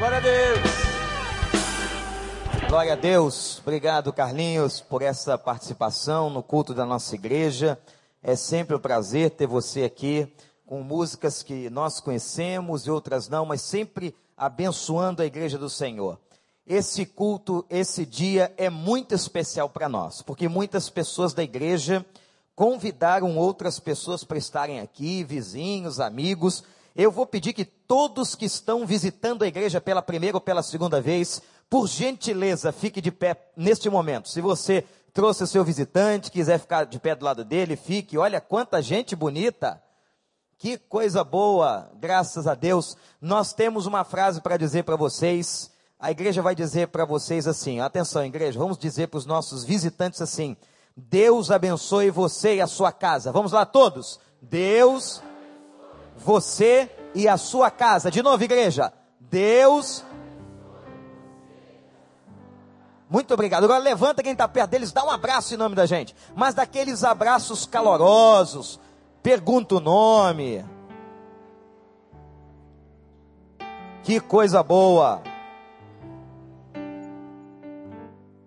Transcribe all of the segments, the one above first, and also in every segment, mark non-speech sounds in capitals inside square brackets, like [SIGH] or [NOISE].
Glória a Deus. Glória a Deus. Obrigado, Carlinhos, por essa participação no culto da nossa igreja. É sempre um prazer ter você aqui com músicas que nós conhecemos e outras não, mas sempre abençoando a igreja do Senhor. Esse culto, esse dia é muito especial para nós, porque muitas pessoas da igreja convidaram outras pessoas para estarem aqui, vizinhos, amigos. Eu vou pedir que todos que estão visitando a igreja pela primeira ou pela segunda vez, por gentileza, fique de pé neste momento. Se você trouxe o seu visitante, quiser ficar de pé do lado dele, fique. Olha quanta gente bonita. Que coisa boa, graças a Deus. Nós temos uma frase para dizer para vocês. A igreja vai dizer para vocês assim: atenção, igreja, vamos dizer para os nossos visitantes assim: Deus abençoe você e a sua casa. Vamos lá, todos. Deus, você e a sua casa. De novo, igreja. Deus. Muito obrigado. Agora levanta quem está perto deles, dá um abraço em nome da gente. Mas daqueles abraços calorosos. Pergunta o nome. Que coisa boa.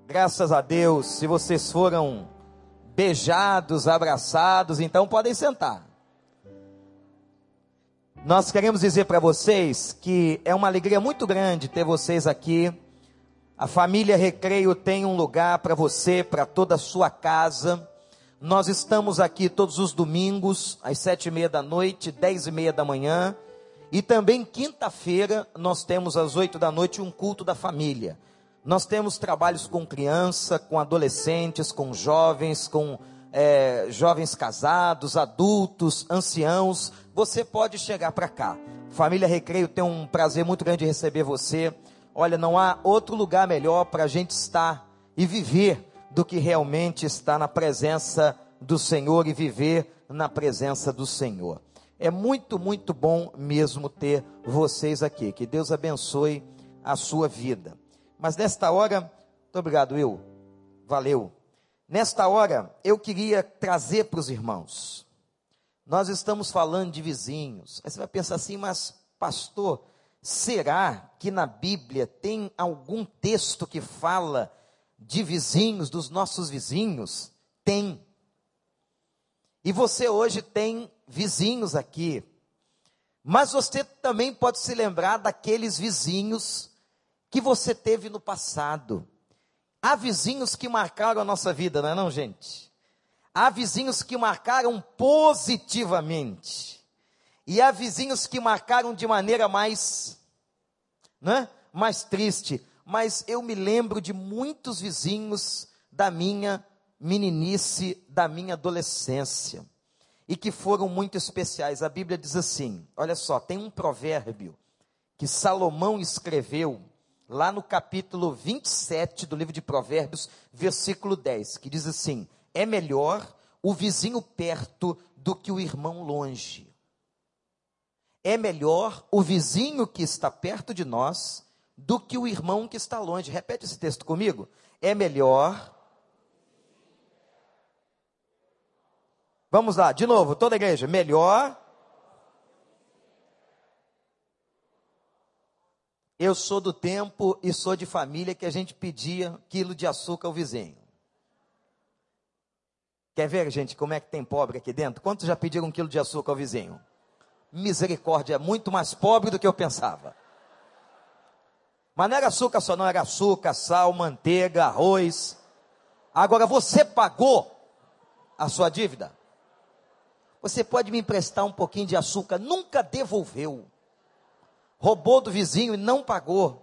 Graças a Deus, se vocês foram beijados, abraçados, então podem sentar. Nós queremos dizer para vocês que é uma alegria muito grande ter vocês aqui. A família Recreio tem um lugar para você, para toda a sua casa. Nós estamos aqui todos os domingos, às sete e meia da noite, dez e meia da manhã. E também quinta-feira nós temos às oito da noite um culto da família. Nós temos trabalhos com criança, com adolescentes, com jovens, com é, jovens casados, adultos, anciãos. Você pode chegar para cá. Família Recreio tem um prazer muito grande de receber você. Olha, não há outro lugar melhor para a gente estar e viver do que realmente estar na presença do Senhor e viver na presença do Senhor. É muito, muito bom mesmo ter vocês aqui. Que Deus abençoe a sua vida. Mas nesta hora, muito obrigado, Will. Valeu. Nesta hora, eu queria trazer para os irmãos. Nós estamos falando de vizinhos. Aí você vai pensar assim, mas pastor, será que na Bíblia tem algum texto que fala de vizinhos, dos nossos vizinhos? Tem. E você hoje tem vizinhos aqui. Mas você também pode se lembrar daqueles vizinhos que você teve no passado. Há vizinhos que marcaram a nossa vida, não é não, gente? Há vizinhos que marcaram positivamente. E há vizinhos que marcaram de maneira mais, né? mais triste. Mas eu me lembro de muitos vizinhos da minha meninice, da minha adolescência. E que foram muito especiais. A Bíblia diz assim: olha só, tem um provérbio que Salomão escreveu lá no capítulo 27 do livro de Provérbios, versículo 10, que diz assim: É melhor o vizinho perto do que o irmão longe. É melhor o vizinho que está perto de nós do que o irmão que está longe. Repete esse texto comigo. É melhor. Vamos lá, de novo, toda a igreja. Melhor Eu sou do tempo e sou de família que a gente pedia quilo de açúcar ao vizinho. Quer ver, gente, como é que tem pobre aqui dentro? Quantos já pediram um quilo de açúcar ao vizinho? Misericórdia, é muito mais pobre do que eu pensava. Mas não era açúcar só, não, era açúcar, sal, manteiga, arroz. Agora você pagou a sua dívida? Você pode me emprestar um pouquinho de açúcar? Nunca devolveu roubou do vizinho e não pagou.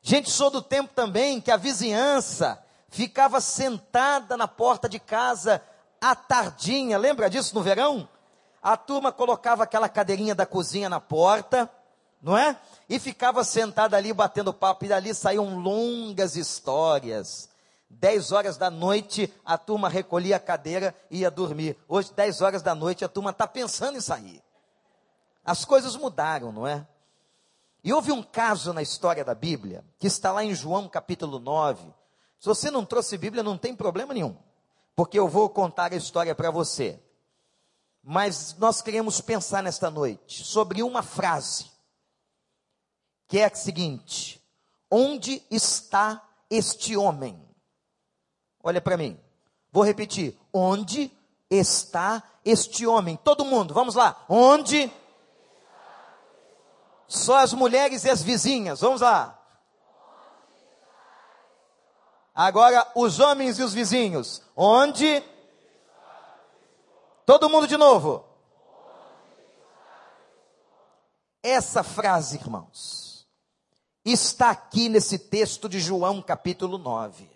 Gente, sou do tempo também que a vizinhança ficava sentada na porta de casa à tardinha, lembra disso no verão? A turma colocava aquela cadeirinha da cozinha na porta, não é? E ficava sentada ali batendo papo, e dali saíam longas histórias. Dez horas da noite, a turma recolhia a cadeira e ia dormir. Hoje, dez horas da noite, a turma está pensando em sair. As coisas mudaram, não é? E houve um caso na história da Bíblia, que está lá em João capítulo 9. Se você não trouxe Bíblia, não tem problema nenhum, porque eu vou contar a história para você. Mas nós queremos pensar nesta noite sobre uma frase que é a seguinte: onde está este homem? Olha para mim, vou repetir: onde está este homem? Todo mundo, vamos lá, onde? Só as mulheres e as vizinhas, vamos lá. Agora, os homens e os vizinhos, onde? Todo mundo de novo. Essa frase, irmãos, está aqui nesse texto de João capítulo 9.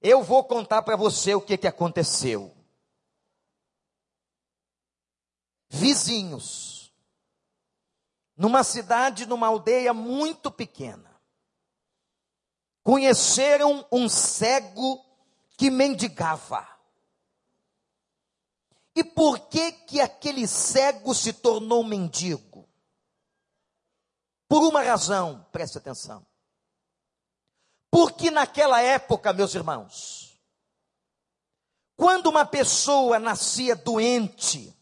Eu vou contar para você o que, que aconteceu. Vizinhos, numa cidade, numa aldeia muito pequena, conheceram um cego que mendigava. E por que que aquele cego se tornou mendigo? Por uma razão, preste atenção. Porque naquela época, meus irmãos, quando uma pessoa nascia doente,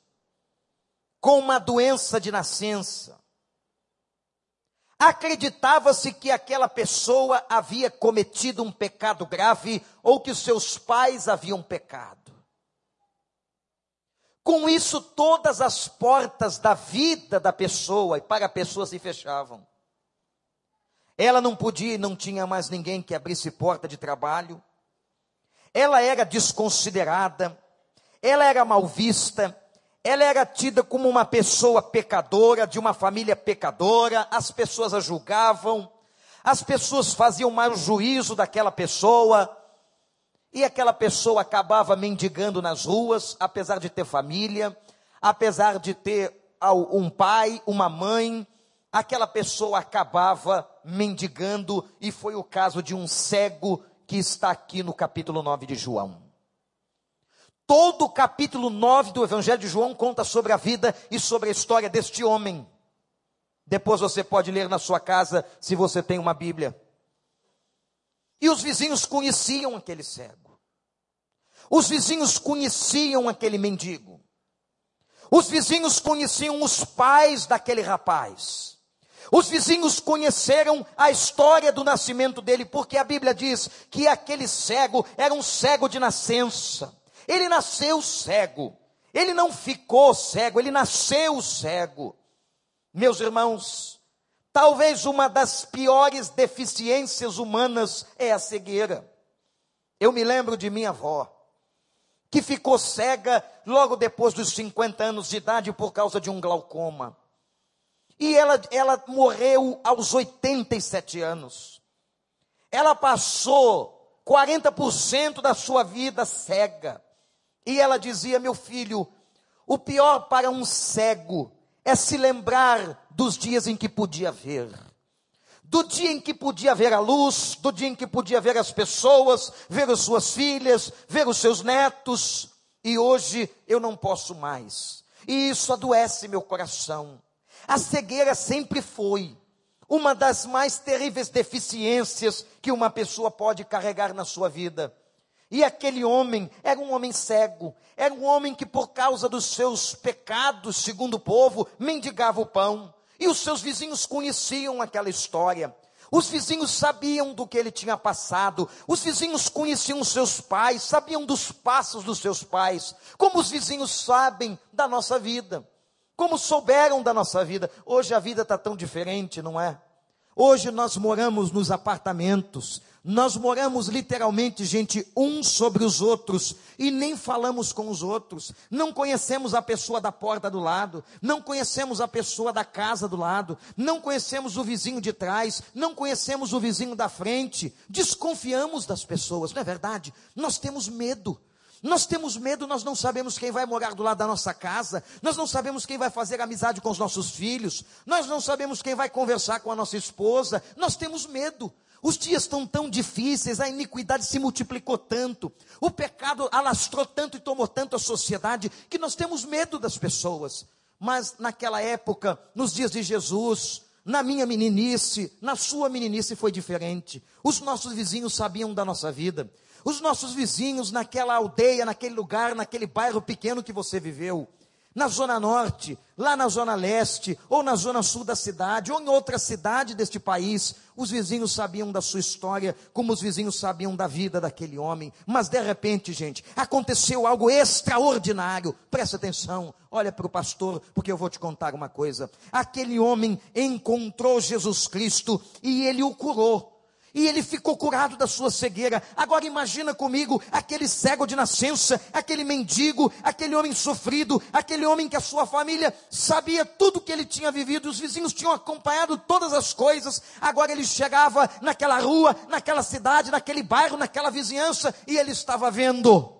com uma doença de nascença, acreditava-se que aquela pessoa havia cometido um pecado grave ou que seus pais haviam pecado. Com isso, todas as portas da vida da pessoa e para a pessoa se fechavam. Ela não podia e não tinha mais ninguém que abrisse porta de trabalho. Ela era desconsiderada, ela era mal vista, ela era tida como uma pessoa pecadora, de uma família pecadora, as pessoas a julgavam, as pessoas faziam mau juízo daquela pessoa, e aquela pessoa acabava mendigando nas ruas, apesar de ter família, apesar de ter um pai, uma mãe, aquela pessoa acabava mendigando, e foi o caso de um cego que está aqui no capítulo 9 de João. Todo o capítulo 9 do Evangelho de João conta sobre a vida e sobre a história deste homem. Depois você pode ler na sua casa, se você tem uma Bíblia. E os vizinhos conheciam aquele cego. Os vizinhos conheciam aquele mendigo. Os vizinhos conheciam os pais daquele rapaz. Os vizinhos conheceram a história do nascimento dele, porque a Bíblia diz que aquele cego era um cego de nascença. Ele nasceu cego. Ele não ficou cego, ele nasceu cego. Meus irmãos, Talvez uma das piores deficiências humanas é a cegueira. Eu me lembro de minha avó, que ficou cega logo depois dos 50 anos de idade por causa de um glaucoma. E ela, ela morreu aos 87 anos. Ela passou 40% da sua vida cega. E ela dizia: Meu filho, o pior para um cego é se lembrar dos dias em que podia ver. Do dia em que podia ver a luz, do dia em que podia ver as pessoas, ver as suas filhas, ver os seus netos, e hoje eu não posso mais. E isso adoece meu coração. A cegueira sempre foi uma das mais terríveis deficiências que uma pessoa pode carregar na sua vida. E aquele homem era um homem cego, era um homem que, por causa dos seus pecados, segundo o povo, mendigava o pão. E os seus vizinhos conheciam aquela história. Os vizinhos sabiam do que ele tinha passado, os vizinhos conheciam os seus pais, sabiam dos passos dos seus pais, como os vizinhos sabem da nossa vida, como souberam da nossa vida. Hoje a vida está tão diferente, não é? Hoje nós moramos nos apartamentos, nós moramos literalmente, gente, uns sobre os outros e nem falamos com os outros. Não conhecemos a pessoa da porta do lado, não conhecemos a pessoa da casa do lado, não conhecemos o vizinho de trás, não conhecemos o vizinho da frente. Desconfiamos das pessoas, não é verdade? Nós temos medo. Nós temos medo, nós não sabemos quem vai morar do lado da nossa casa, nós não sabemos quem vai fazer amizade com os nossos filhos, nós não sabemos quem vai conversar com a nossa esposa, nós temos medo. Os dias estão tão difíceis, a iniquidade se multiplicou tanto, o pecado alastrou tanto e tomou tanto a sociedade, que nós temos medo das pessoas. Mas naquela época, nos dias de Jesus, na minha meninice, na sua meninice foi diferente. Os nossos vizinhos sabiam da nossa vida. Os nossos vizinhos naquela aldeia, naquele lugar, naquele bairro pequeno que você viveu, na zona norte, lá na zona leste, ou na zona sul da cidade, ou em outra cidade deste país, os vizinhos sabiam da sua história, como os vizinhos sabiam da vida daquele homem. Mas de repente, gente, aconteceu algo extraordinário. Presta atenção, olha para o pastor, porque eu vou te contar uma coisa. Aquele homem encontrou Jesus Cristo e ele o curou. E ele ficou curado da sua cegueira. Agora imagina comigo aquele cego de nascença, aquele mendigo, aquele homem sofrido, aquele homem que a sua família sabia tudo que ele tinha vivido, os vizinhos tinham acompanhado todas as coisas. Agora ele chegava naquela rua, naquela cidade, naquele bairro, naquela vizinhança e ele estava vendo.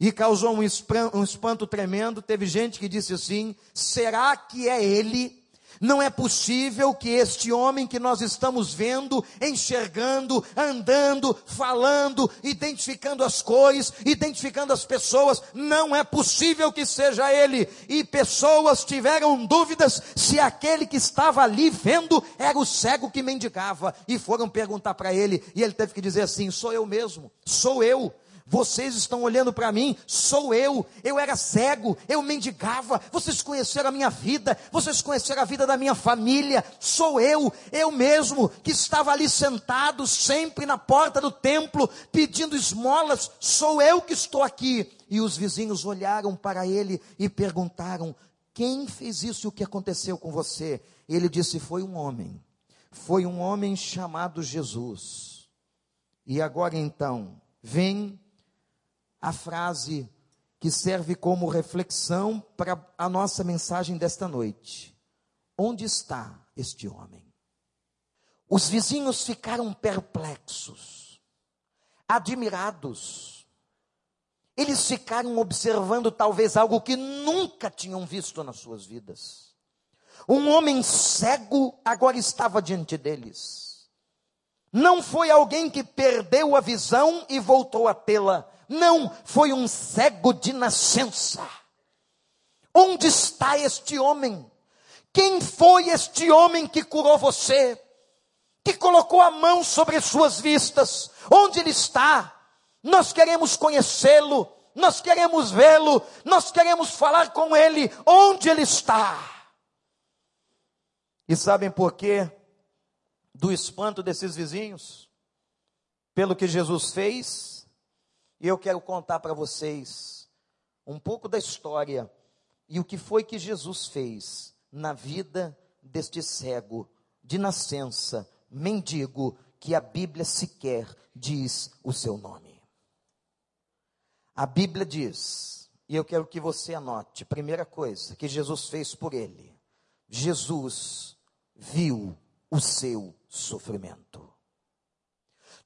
E causou um espanto, tremendo. Teve gente que disse assim: será que é ele? Não é possível que este homem que nós estamos vendo, enxergando, andando, falando, identificando as cores, identificando as pessoas, não é possível que seja ele. E pessoas tiveram dúvidas se aquele que estava ali vendo era o cego que mendigava. E foram perguntar para ele, e ele teve que dizer assim: sou eu mesmo, sou eu. Vocês estão olhando para mim, sou eu. Eu era cego, eu mendigava. Vocês conheceram a minha vida, vocês conheceram a vida da minha família. Sou eu, eu mesmo, que estava ali sentado sempre na porta do templo, pedindo esmolas. Sou eu que estou aqui. E os vizinhos olharam para ele e perguntaram: Quem fez isso e o que aconteceu com você? Ele disse: Foi um homem. Foi um homem chamado Jesus. E agora então, vem a frase que serve como reflexão para a nossa mensagem desta noite. Onde está este homem? Os vizinhos ficaram perplexos, admirados. Eles ficaram observando talvez algo que nunca tinham visto nas suas vidas. Um homem cego agora estava diante deles. Não foi alguém que perdeu a visão e voltou a tê-la não, foi um cego de nascença. Onde está este homem? Quem foi este homem que curou você? Que colocou a mão sobre suas vistas? Onde ele está? Nós queremos conhecê-lo, nós queremos vê-lo, nós queremos falar com ele. Onde ele está? E sabem por quê? Do espanto desses vizinhos? Pelo que Jesus fez? E eu quero contar para vocês um pouco da história e o que foi que Jesus fez na vida deste cego de nascença, mendigo, que a Bíblia sequer diz o seu nome. A Bíblia diz, e eu quero que você anote, primeira coisa que Jesus fez por ele: Jesus viu o seu sofrimento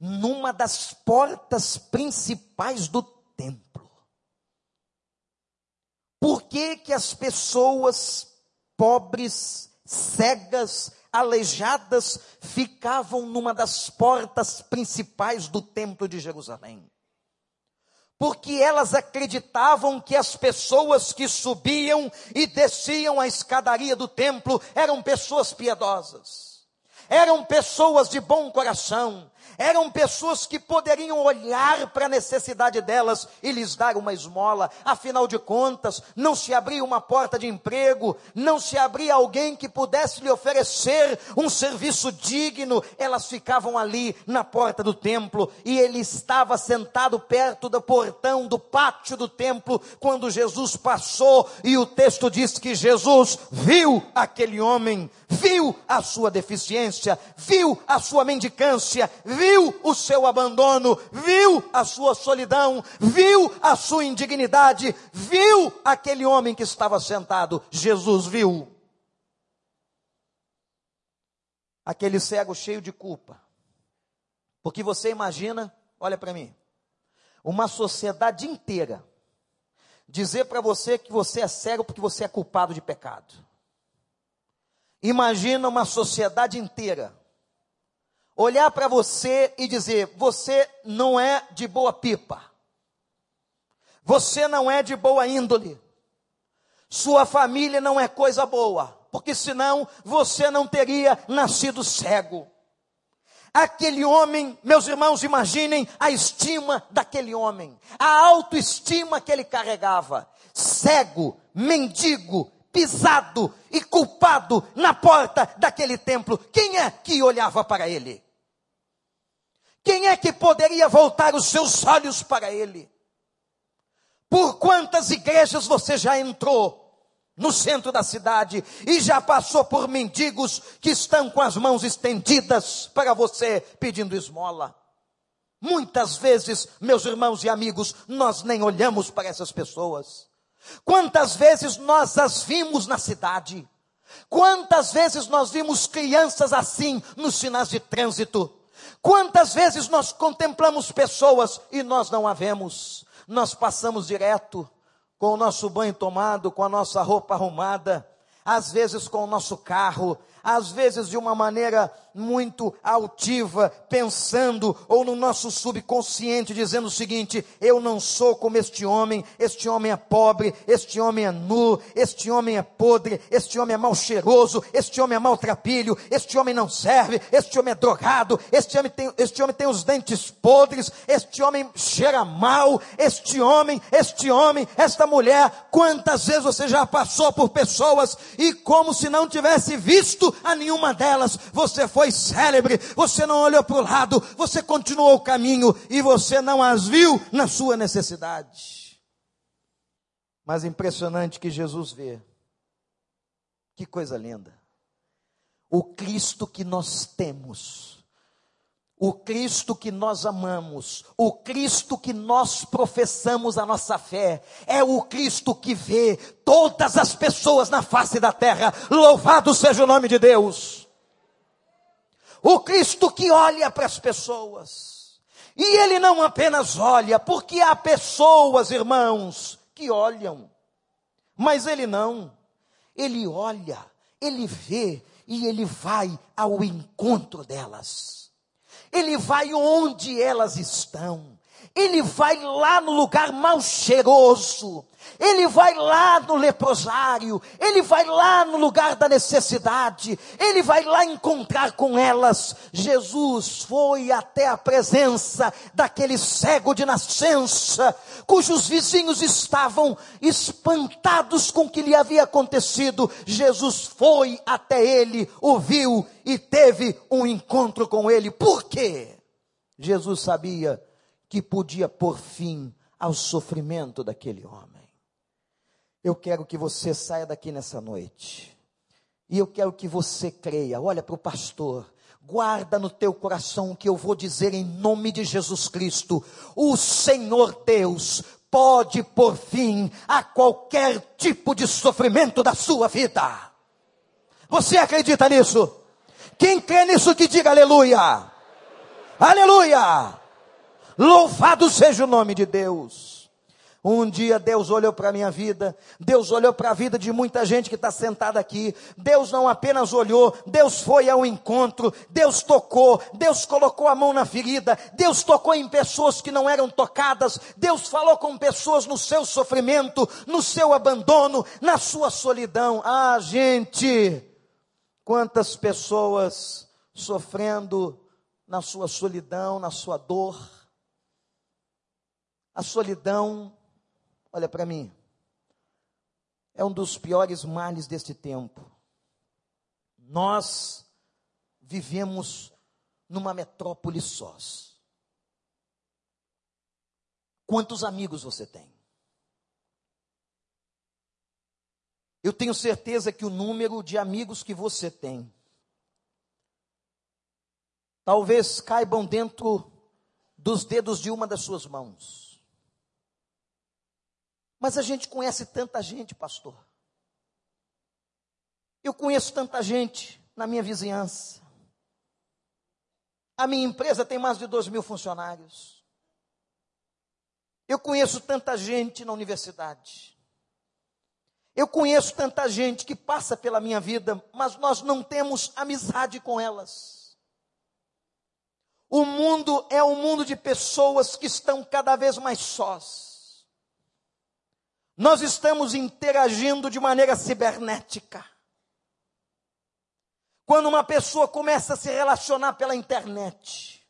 numa das portas principais do templo. Por que que as pessoas pobres, cegas, aleijadas ficavam numa das portas principais do templo de Jerusalém? Porque elas acreditavam que as pessoas que subiam e desciam a escadaria do templo eram pessoas piedosas, eram pessoas de bom coração, eram pessoas que poderiam olhar para a necessidade delas e lhes dar uma esmola. Afinal de contas, não se abria uma porta de emprego, não se abria alguém que pudesse lhe oferecer um serviço digno. Elas ficavam ali na porta do templo e ele estava sentado perto do portão do pátio do templo quando Jesus passou e o texto diz que Jesus viu aquele homem, viu a sua deficiência, viu a sua mendicância, viu o seu abandono, viu a sua solidão, viu a sua indignidade, viu aquele homem que estava sentado. Jesus viu. Aquele cego cheio de culpa. Porque você imagina, olha para mim, uma sociedade inteira dizer para você que você é cego porque você é culpado de pecado. Imagina uma sociedade inteira olhar para você e dizer: você não é de boa pipa, você não é de boa índole, sua família não é coisa boa, porque senão você não teria nascido cego. Aquele homem, meus irmãos, imaginem a estima daquele homem, a autoestima que ele carregava. cego, mendigo, pisado e culpado na porta daquele templo. Quem é que olhava para ele? Quem é que poderia voltar os seus olhos para ele? Por quantas igrejas você já entrou no centro da cidade e já passou por mendigos que estão com as mãos estendidas para você pedindo esmola? Muitas vezes, meus irmãos e amigos, nós nem olhamos para essas pessoas. Quantas vezes nós as vimos na cidade? Quantas vezes nós vimos crianças assim nos sinais de trânsito? Quantas vezes nós contemplamos pessoas e nós não a vemos? Nós passamos direto com o nosso banho tomado, com a nossa roupa arrumada, às vezes com o nosso carro, às vezes de uma maneira muito altiva, pensando, ou no nosso subconsciente, dizendo o seguinte: eu não sou como este homem, este homem é pobre, este homem é nu, este homem é podre, este homem é mal cheiroso, este homem é maltrapilho, este homem não serve, este homem é drogado, este homem tem, este homem tem os dentes podres, este homem cheira mal, este homem, este homem, esta mulher, quantas vezes você já passou por pessoas e como se não tivesse visto a nenhuma delas, você foi célebre, você não olhou para o lado, você continuou o caminho e você não as viu na sua necessidade. Mas impressionante que Jesus vê. Que coisa linda. O Cristo que nós temos o Cristo que nós amamos, o Cristo que nós professamos a nossa fé, é o Cristo que vê todas as pessoas na face da terra. Louvado seja o nome de Deus. O Cristo que olha para as pessoas. E ele não apenas olha, porque há pessoas, irmãos, que olham. Mas ele não. Ele olha, ele vê e ele vai ao encontro delas. Ele vai onde elas estão. Ele vai lá no lugar mal cheiroso. Ele vai lá no leprosário, ele vai lá no lugar da necessidade, ele vai lá encontrar com elas. Jesus foi até a presença daquele cego de nascença, cujos vizinhos estavam espantados com o que lhe havia acontecido. Jesus foi até ele, o viu e teve um encontro com ele. Por quê? Jesus sabia que podia pôr fim ao sofrimento daquele homem. Eu quero que você saia daqui nessa noite. E eu quero que você creia. Olha para o pastor. Guarda no teu coração o que eu vou dizer em nome de Jesus Cristo. O Senhor Deus pode pôr fim a qualquer tipo de sofrimento da sua vida. Você acredita nisso? Quem crê nisso que diga aleluia. Aleluia. Louvado seja o nome de Deus. Um dia Deus olhou para a minha vida, Deus olhou para a vida de muita gente que está sentada aqui. Deus não apenas olhou, Deus foi ao encontro, Deus tocou, Deus colocou a mão na ferida, Deus tocou em pessoas que não eram tocadas, Deus falou com pessoas no seu sofrimento, no seu abandono, na sua solidão. Ah, gente, quantas pessoas sofrendo na sua solidão, na sua dor. A solidão Olha para mim. É um dos piores males deste tempo. Nós vivemos numa metrópole sós. Quantos amigos você tem? Eu tenho certeza que o número de amigos que você tem talvez caibam dentro dos dedos de uma das suas mãos. Mas a gente conhece tanta gente, pastor. Eu conheço tanta gente na minha vizinhança. A minha empresa tem mais de dois mil funcionários. Eu conheço tanta gente na universidade. Eu conheço tanta gente que passa pela minha vida, mas nós não temos amizade com elas. O mundo é um mundo de pessoas que estão cada vez mais sós. Nós estamos interagindo de maneira cibernética. Quando uma pessoa começa a se relacionar pela internet,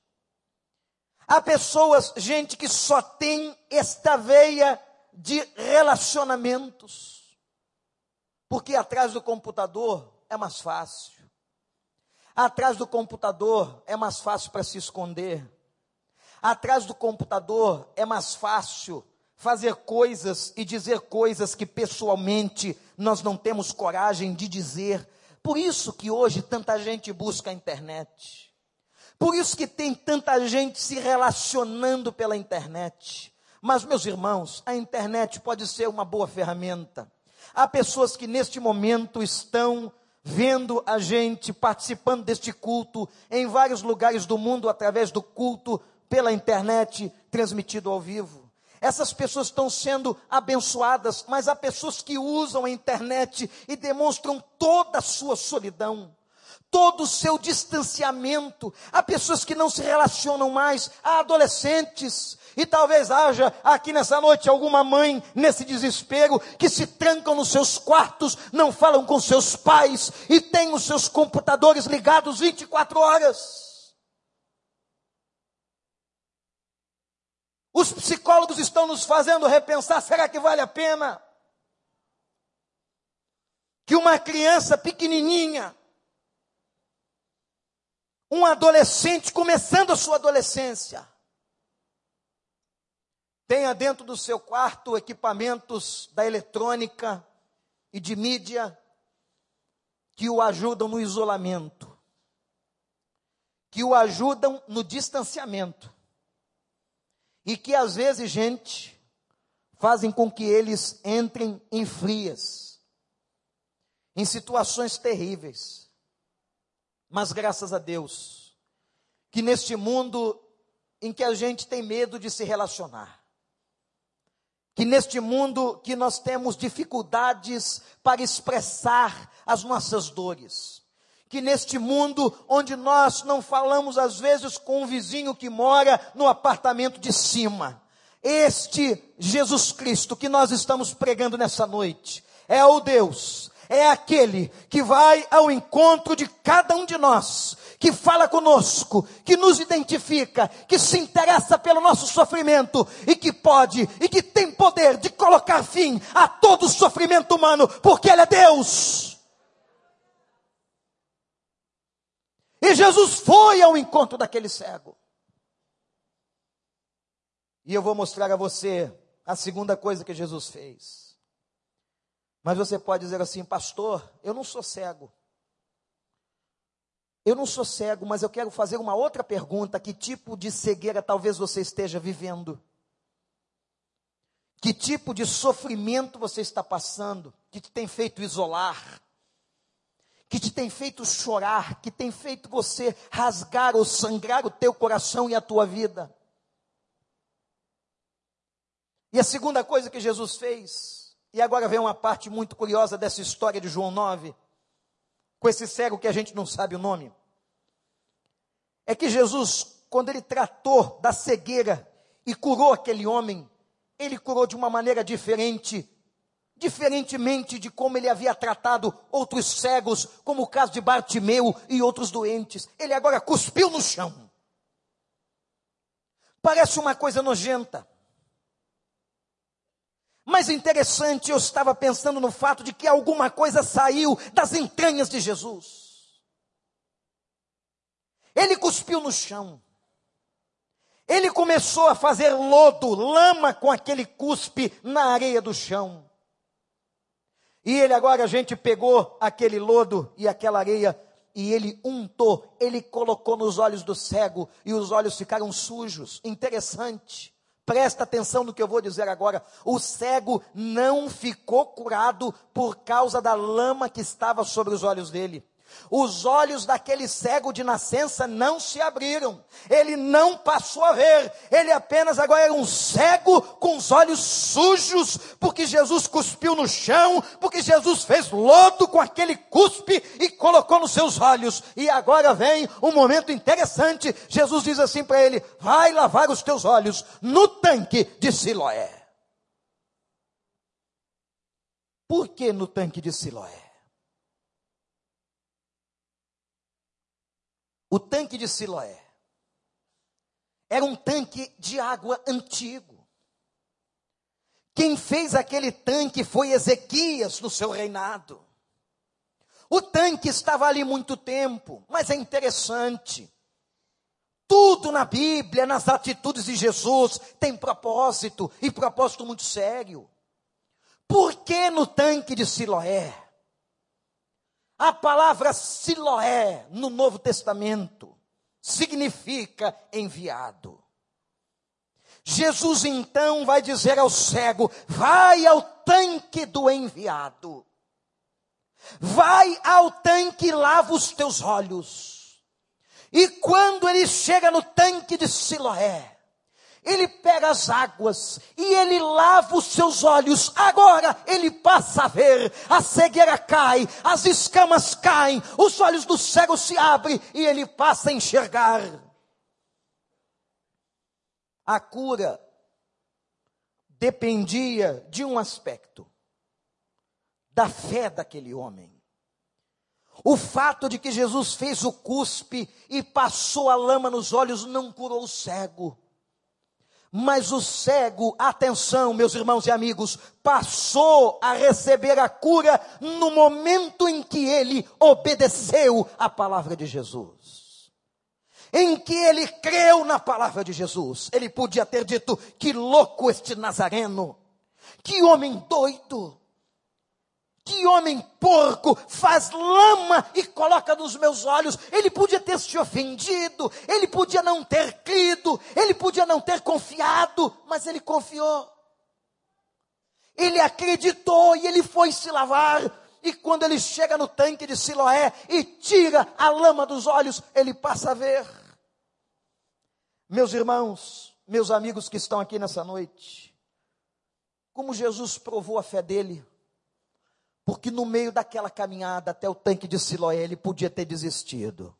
há pessoas, gente, que só tem esta veia de relacionamentos. Porque atrás do computador é mais fácil. Atrás do computador é mais fácil para se esconder. Atrás do computador é mais fácil fazer coisas e dizer coisas que pessoalmente nós não temos coragem de dizer. Por isso que hoje tanta gente busca a internet. Por isso que tem tanta gente se relacionando pela internet. Mas, meus irmãos, a internet pode ser uma boa ferramenta. Há pessoas que neste momento estão vendo a gente participando deste culto em vários lugares do mundo através do culto pela internet transmitido ao vivo. Essas pessoas estão sendo abençoadas, mas há pessoas que usam a internet e demonstram toda a sua solidão todo o seu distanciamento. Há pessoas que não se relacionam mais, há adolescentes, e talvez haja aqui nessa noite alguma mãe nesse desespero que se trancam nos seus quartos, não falam com seus pais e têm os seus computadores ligados 24 horas. Os psicólogos estão nos fazendo repensar: será que vale a pena? Que uma criança pequenininha, um adolescente começando a sua adolescência, tenha dentro do seu quarto equipamentos da eletrônica e de mídia que o ajudam no isolamento, que o ajudam no distanciamento, e que às vezes, gente, fazem com que eles entrem em frias, em situações terríveis. Mas graças a Deus, que neste mundo em que a gente tem medo de se relacionar, que neste mundo que nós temos dificuldades para expressar as nossas dores, que neste mundo onde nós não falamos às vezes com um vizinho que mora no apartamento de cima, este Jesus Cristo que nós estamos pregando nessa noite é o Deus é aquele que vai ao encontro de cada um de nós, que fala conosco, que nos identifica, que se interessa pelo nosso sofrimento e que pode e que tem poder de colocar fim a todo o sofrimento humano, porque Ele é Deus. E Jesus foi ao encontro daquele cego. E eu vou mostrar a você a segunda coisa que Jesus fez. Mas você pode dizer assim, pastor, eu não sou cego. Eu não sou cego, mas eu quero fazer uma outra pergunta: que tipo de cegueira talvez você esteja vivendo? Que tipo de sofrimento você está passando? Que te tem feito isolar? Que te tem feito chorar? Que tem feito você rasgar ou sangrar o teu coração e a tua vida? E a segunda coisa que Jesus fez, e agora vem uma parte muito curiosa dessa história de João 9, com esse cego que a gente não sabe o nome. É que Jesus, quando ele tratou da cegueira e curou aquele homem, ele curou de uma maneira diferente, diferentemente de como ele havia tratado outros cegos, como o caso de Bartimeu e outros doentes. Ele agora cuspiu no chão. Parece uma coisa nojenta. Mas interessante, eu estava pensando no fato de que alguma coisa saiu das entranhas de Jesus. Ele cuspiu no chão. Ele começou a fazer lodo, lama com aquele cuspe na areia do chão. E ele agora a gente pegou aquele lodo e aquela areia e ele untou, ele colocou nos olhos do cego e os olhos ficaram sujos. Interessante. Presta atenção no que eu vou dizer agora. O cego não ficou curado por causa da lama que estava sobre os olhos dele. Os olhos daquele cego de nascença não se abriram. Ele não passou a ver. Ele apenas agora era um cego com os olhos sujos, porque Jesus cuspiu no chão, porque Jesus fez lodo com aquele cuspe e colocou nos seus olhos. E agora vem um momento interessante. Jesus diz assim para ele: Vai lavar os teus olhos no tanque de Siloé. Por que no tanque de Siloé? O tanque de Siloé era um tanque de água antigo, Quem fez aquele tanque foi Ezequias no seu reinado. O tanque estava ali muito tempo, mas é interessante. Tudo na Bíblia, nas atitudes de Jesus, tem propósito, e propósito muito sério. Por que no tanque de Siloé? A palavra Siloé no Novo Testamento significa enviado. Jesus então vai dizer ao cego: vai ao tanque do enviado. Vai ao tanque e lava os teus olhos. E quando ele chega no tanque de Siloé, ele pega as águas e ele lava os seus olhos. Agora ele passa a ver, a cegueira cai, as escamas caem, os olhos do cego se abrem e ele passa a enxergar. A cura dependia de um aspecto: da fé daquele homem. O fato de que Jesus fez o cuspe e passou a lama nos olhos não curou o cego. Mas o cego, atenção, meus irmãos e amigos, passou a receber a cura no momento em que ele obedeceu a palavra de Jesus. Em que ele creu na palavra de Jesus. Ele podia ter dito: que louco este Nazareno, que homem doido. Que homem porco faz lama e coloca nos meus olhos. Ele podia ter se ofendido, ele podia não ter crido, ele podia não ter confiado, mas ele confiou. Ele acreditou e ele foi se lavar. E quando ele chega no tanque de Siloé e tira a lama dos olhos, ele passa a ver. Meus irmãos, meus amigos que estão aqui nessa noite, como Jesus provou a fé dele porque no meio daquela caminhada até o tanque de Siloé, ele podia ter desistido.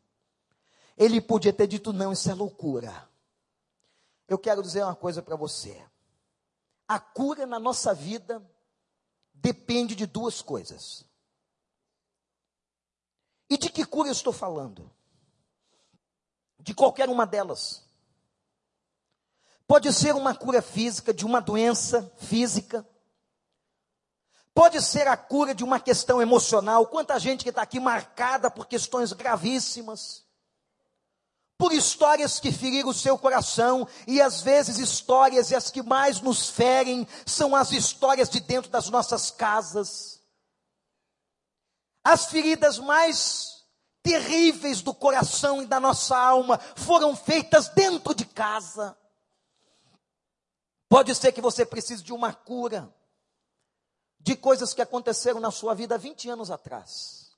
Ele podia ter dito: não, isso é loucura. Eu quero dizer uma coisa para você. A cura na nossa vida depende de duas coisas. E de que cura eu estou falando? De qualquer uma delas. Pode ser uma cura física, de uma doença física. Pode ser a cura de uma questão emocional. Quanta gente que está aqui marcada por questões gravíssimas, por histórias que feriram o seu coração, e às vezes histórias e as que mais nos ferem são as histórias de dentro das nossas casas. As feridas mais terríveis do coração e da nossa alma foram feitas dentro de casa. Pode ser que você precise de uma cura de coisas que aconteceram na sua vida 20 anos atrás.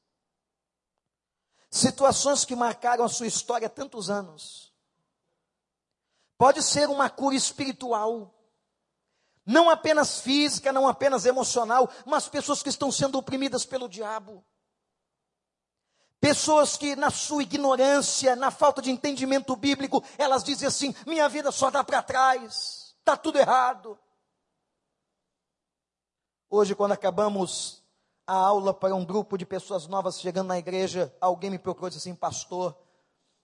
Situações que marcaram a sua história tantos anos. Pode ser uma cura espiritual, não apenas física, não apenas emocional, mas pessoas que estão sendo oprimidas pelo diabo. Pessoas que, na sua ignorância, na falta de entendimento bíblico, elas dizem assim: minha vida só dá para trás, está tudo errado. Hoje, quando acabamos a aula para um grupo de pessoas novas chegando na igreja, alguém me procurou e disse assim: Pastor,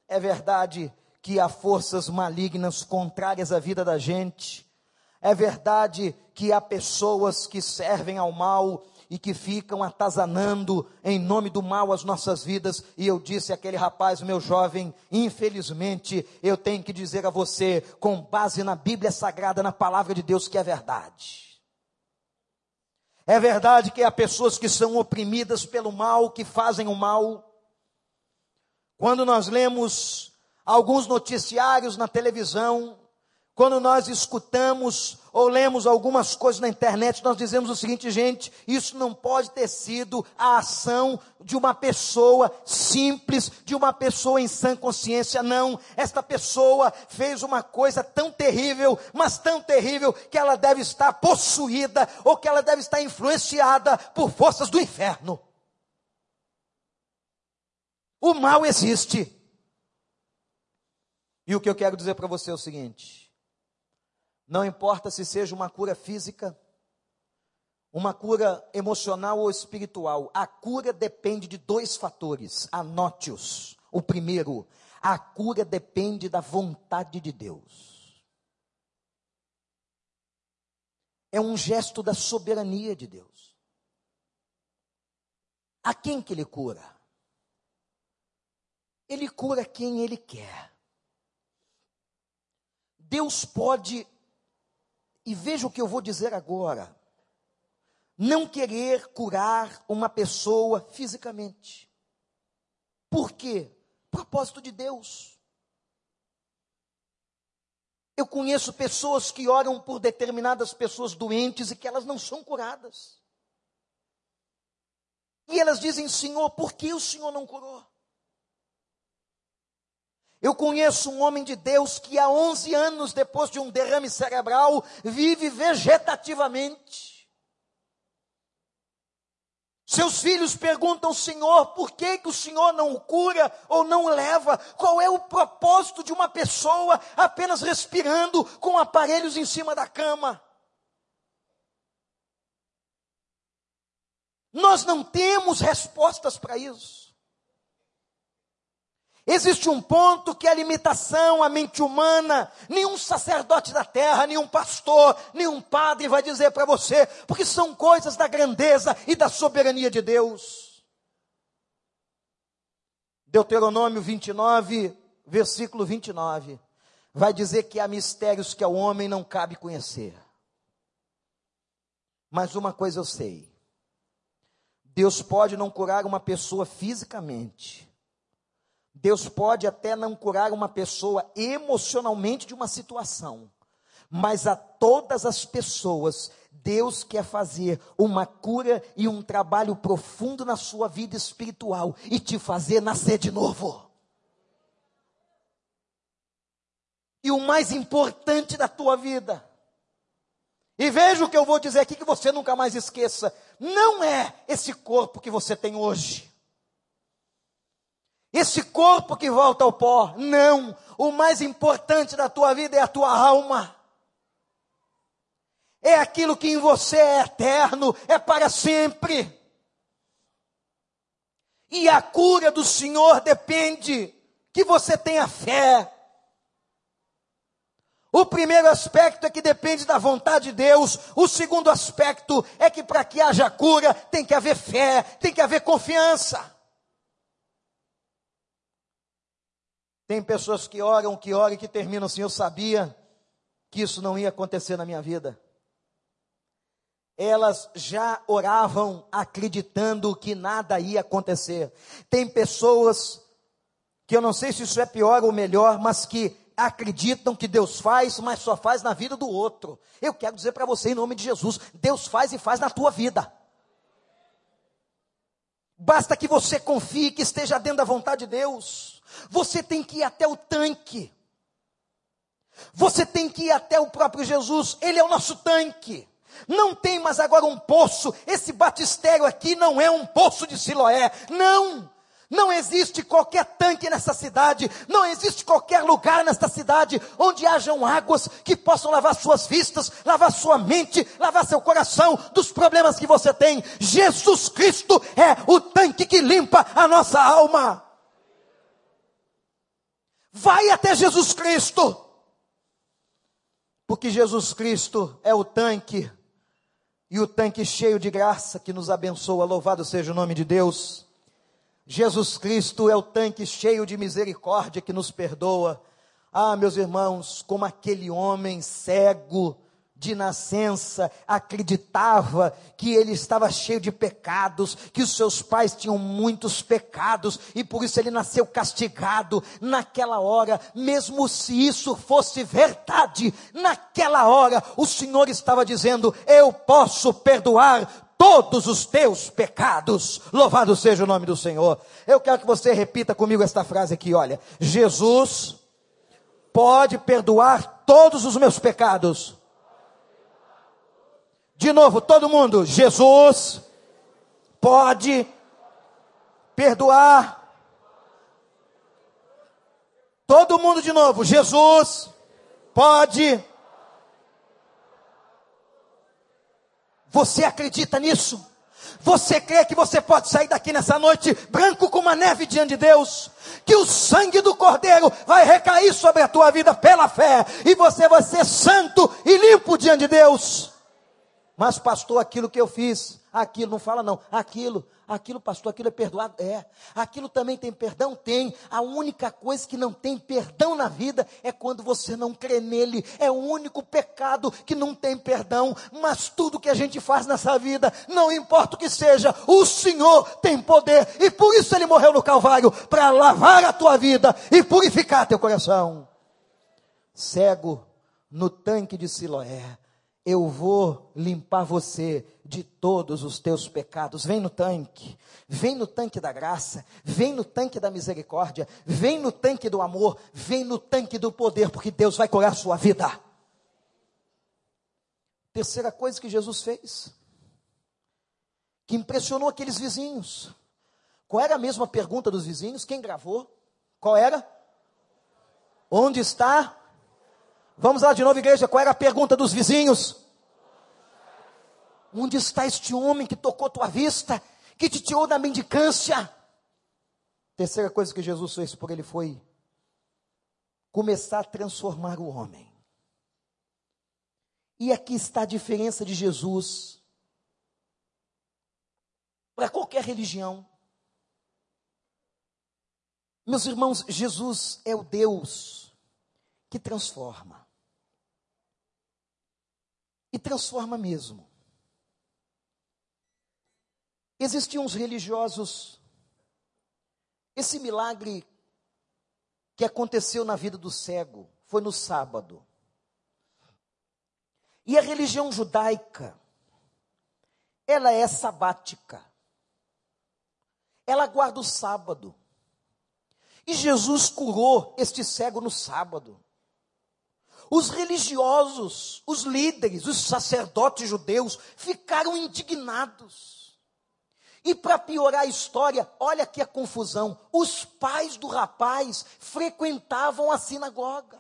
é verdade que há forças malignas contrárias à vida da gente. É verdade que há pessoas que servem ao mal e que ficam atazanando em nome do mal as nossas vidas. E eu disse àquele rapaz, meu jovem, infelizmente, eu tenho que dizer a você, com base na Bíblia Sagrada, na palavra de Deus, que é verdade. É verdade que há pessoas que são oprimidas pelo mal, que fazem o mal. Quando nós lemos alguns noticiários na televisão, quando nós escutamos ou lemos algumas coisas na internet, nós dizemos o seguinte, gente, isso não pode ter sido a ação de uma pessoa simples, de uma pessoa em sã consciência, não. Esta pessoa fez uma coisa tão terrível, mas tão terrível, que ela deve estar possuída, ou que ela deve estar influenciada por forças do inferno. O mal existe. E o que eu quero dizer para você é o seguinte: não importa se seja uma cura física, uma cura emocional ou espiritual, a cura depende de dois fatores. Anote-os. O primeiro, a cura depende da vontade de Deus. é um gesto da soberania de Deus. A quem que ele cura? Ele cura quem ele quer. Deus pode, e veja o que eu vou dizer agora, não querer curar uma pessoa fisicamente. Por quê? Propósito de Deus. Eu conheço pessoas que oram por determinadas pessoas doentes e que elas não são curadas. E elas dizem, Senhor, por que o Senhor não curou? Eu conheço um homem de Deus que há 11 anos depois de um derrame cerebral vive vegetativamente. Seus filhos perguntam, Senhor, por que, que o Senhor não o cura ou não o leva? Qual é o propósito de uma pessoa apenas respirando com aparelhos em cima da cama? Nós não temos respostas para isso. Existe um ponto que é a limitação à mente humana. Nenhum sacerdote da terra, nenhum pastor, nenhum padre vai dizer para você, porque são coisas da grandeza e da soberania de Deus. Deuteronômio 29, versículo 29, vai dizer que há mistérios que ao homem não cabe conhecer. Mas uma coisa eu sei: Deus pode não curar uma pessoa fisicamente Deus pode até não curar uma pessoa emocionalmente de uma situação, mas a todas as pessoas, Deus quer fazer uma cura e um trabalho profundo na sua vida espiritual e te fazer nascer de novo. E o mais importante da tua vida, e veja o que eu vou dizer aqui que você nunca mais esqueça: não é esse corpo que você tem hoje. Esse corpo que volta ao pó, não. O mais importante da tua vida é a tua alma. É aquilo que em você é eterno, é para sempre. E a cura do Senhor depende que você tenha fé. O primeiro aspecto é que depende da vontade de Deus. O segundo aspecto é que para que haja cura tem que haver fé, tem que haver confiança. Tem pessoas que oram, que oram e que terminam assim. Eu sabia que isso não ia acontecer na minha vida. Elas já oravam acreditando que nada ia acontecer. Tem pessoas que eu não sei se isso é pior ou melhor, mas que acreditam que Deus faz, mas só faz na vida do outro. Eu quero dizer para você, em nome de Jesus: Deus faz e faz na tua vida. Basta que você confie que esteja dentro da vontade de Deus. Você tem que ir até o tanque. Você tem que ir até o próprio Jesus. Ele é o nosso tanque. Não tem mais agora um poço. Esse batistério aqui não é um poço de Siloé. Não. Não existe qualquer tanque nessa cidade, não existe qualquer lugar nesta cidade onde hajam águas que possam lavar suas vistas, lavar sua mente, lavar seu coração dos problemas que você tem. Jesus Cristo é o tanque que limpa a nossa alma. Vai até Jesus Cristo. Porque Jesus Cristo é o tanque, e o tanque cheio de graça que nos abençoa. Louvado seja o nome de Deus. Jesus Cristo é o tanque cheio de misericórdia que nos perdoa. Ah, meus irmãos, como aquele homem cego, de nascença acreditava que ele estava cheio de pecados, que os seus pais tinham muitos pecados e por isso ele nasceu castigado. Naquela hora, mesmo se isso fosse verdade, naquela hora o Senhor estava dizendo: Eu posso perdoar todos os teus pecados. Louvado seja o nome do Senhor. Eu quero que você repita comigo esta frase aqui, olha. Jesus pode perdoar todos os meus pecados de novo, todo mundo. Jesus pode perdoar. Todo mundo de novo. Jesus pode. Você acredita nisso? Você crê que você pode sair daqui nessa noite branco como a neve diante de Deus? Que o sangue do Cordeiro vai recair sobre a tua vida pela fé e você vai ser santo e limpo diante de Deus? Mas, pastor, aquilo que eu fiz, aquilo, não fala não, aquilo, aquilo, pastor, aquilo é perdoado? É. Aquilo também tem perdão? Tem. A única coisa que não tem perdão na vida é quando você não crê nele. É o único pecado que não tem perdão. Mas tudo que a gente faz nessa vida, não importa o que seja, o Senhor tem poder. E por isso ele morreu no Calvário para lavar a tua vida e purificar teu coração. Cego no tanque de Siloé eu vou limpar você de todos os teus pecados. Vem no tanque, vem no tanque da graça, vem no tanque da misericórdia, vem no tanque do amor, vem no tanque do poder, porque Deus vai curar a sua vida. Terceira coisa que Jesus fez, que impressionou aqueles vizinhos. Qual era a mesma pergunta dos vizinhos? Quem gravou? Qual era? Onde está Vamos lá de novo, igreja. Qual era a pergunta dos vizinhos? Onde está este homem que tocou tua vista, que te tirou da mendicância? Terceira coisa que Jesus fez por ele foi começar a transformar o homem. E aqui está a diferença de Jesus para qualquer religião. Meus irmãos, Jesus é o Deus que transforma e transforma mesmo. Existiam uns religiosos, esse milagre que aconteceu na vida do cego foi no sábado. E a religião judaica, ela é sabática. Ela guarda o sábado. E Jesus curou este cego no sábado. Os religiosos, os líderes, os sacerdotes judeus ficaram indignados. E para piorar a história, olha aqui a confusão: os pais do rapaz frequentavam a sinagoga.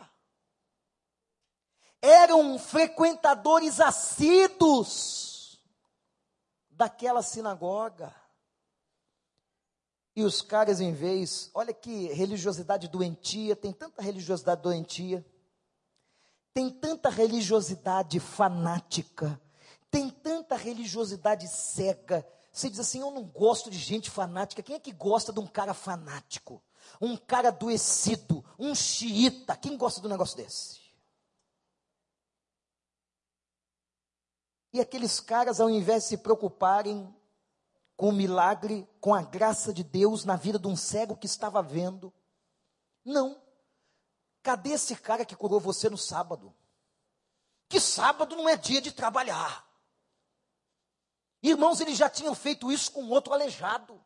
Eram frequentadores assíduos daquela sinagoga. E os caras, em vez, olha que religiosidade doentia, tem tanta religiosidade doentia tem tanta religiosidade fanática, tem tanta religiosidade cega. Você diz assim: Eu não gosto de gente fanática. Quem é que gosta de um cara fanático? Um cara adoecido, um xiita. Quem gosta de um negócio desse? E aqueles caras, ao invés de se preocuparem com o milagre, com a graça de Deus na vida de um cego que estava vendo, não. Cadê esse cara que curou você no sábado? Que sábado não é dia de trabalhar. Irmãos, eles já tinham feito isso com outro aleijado.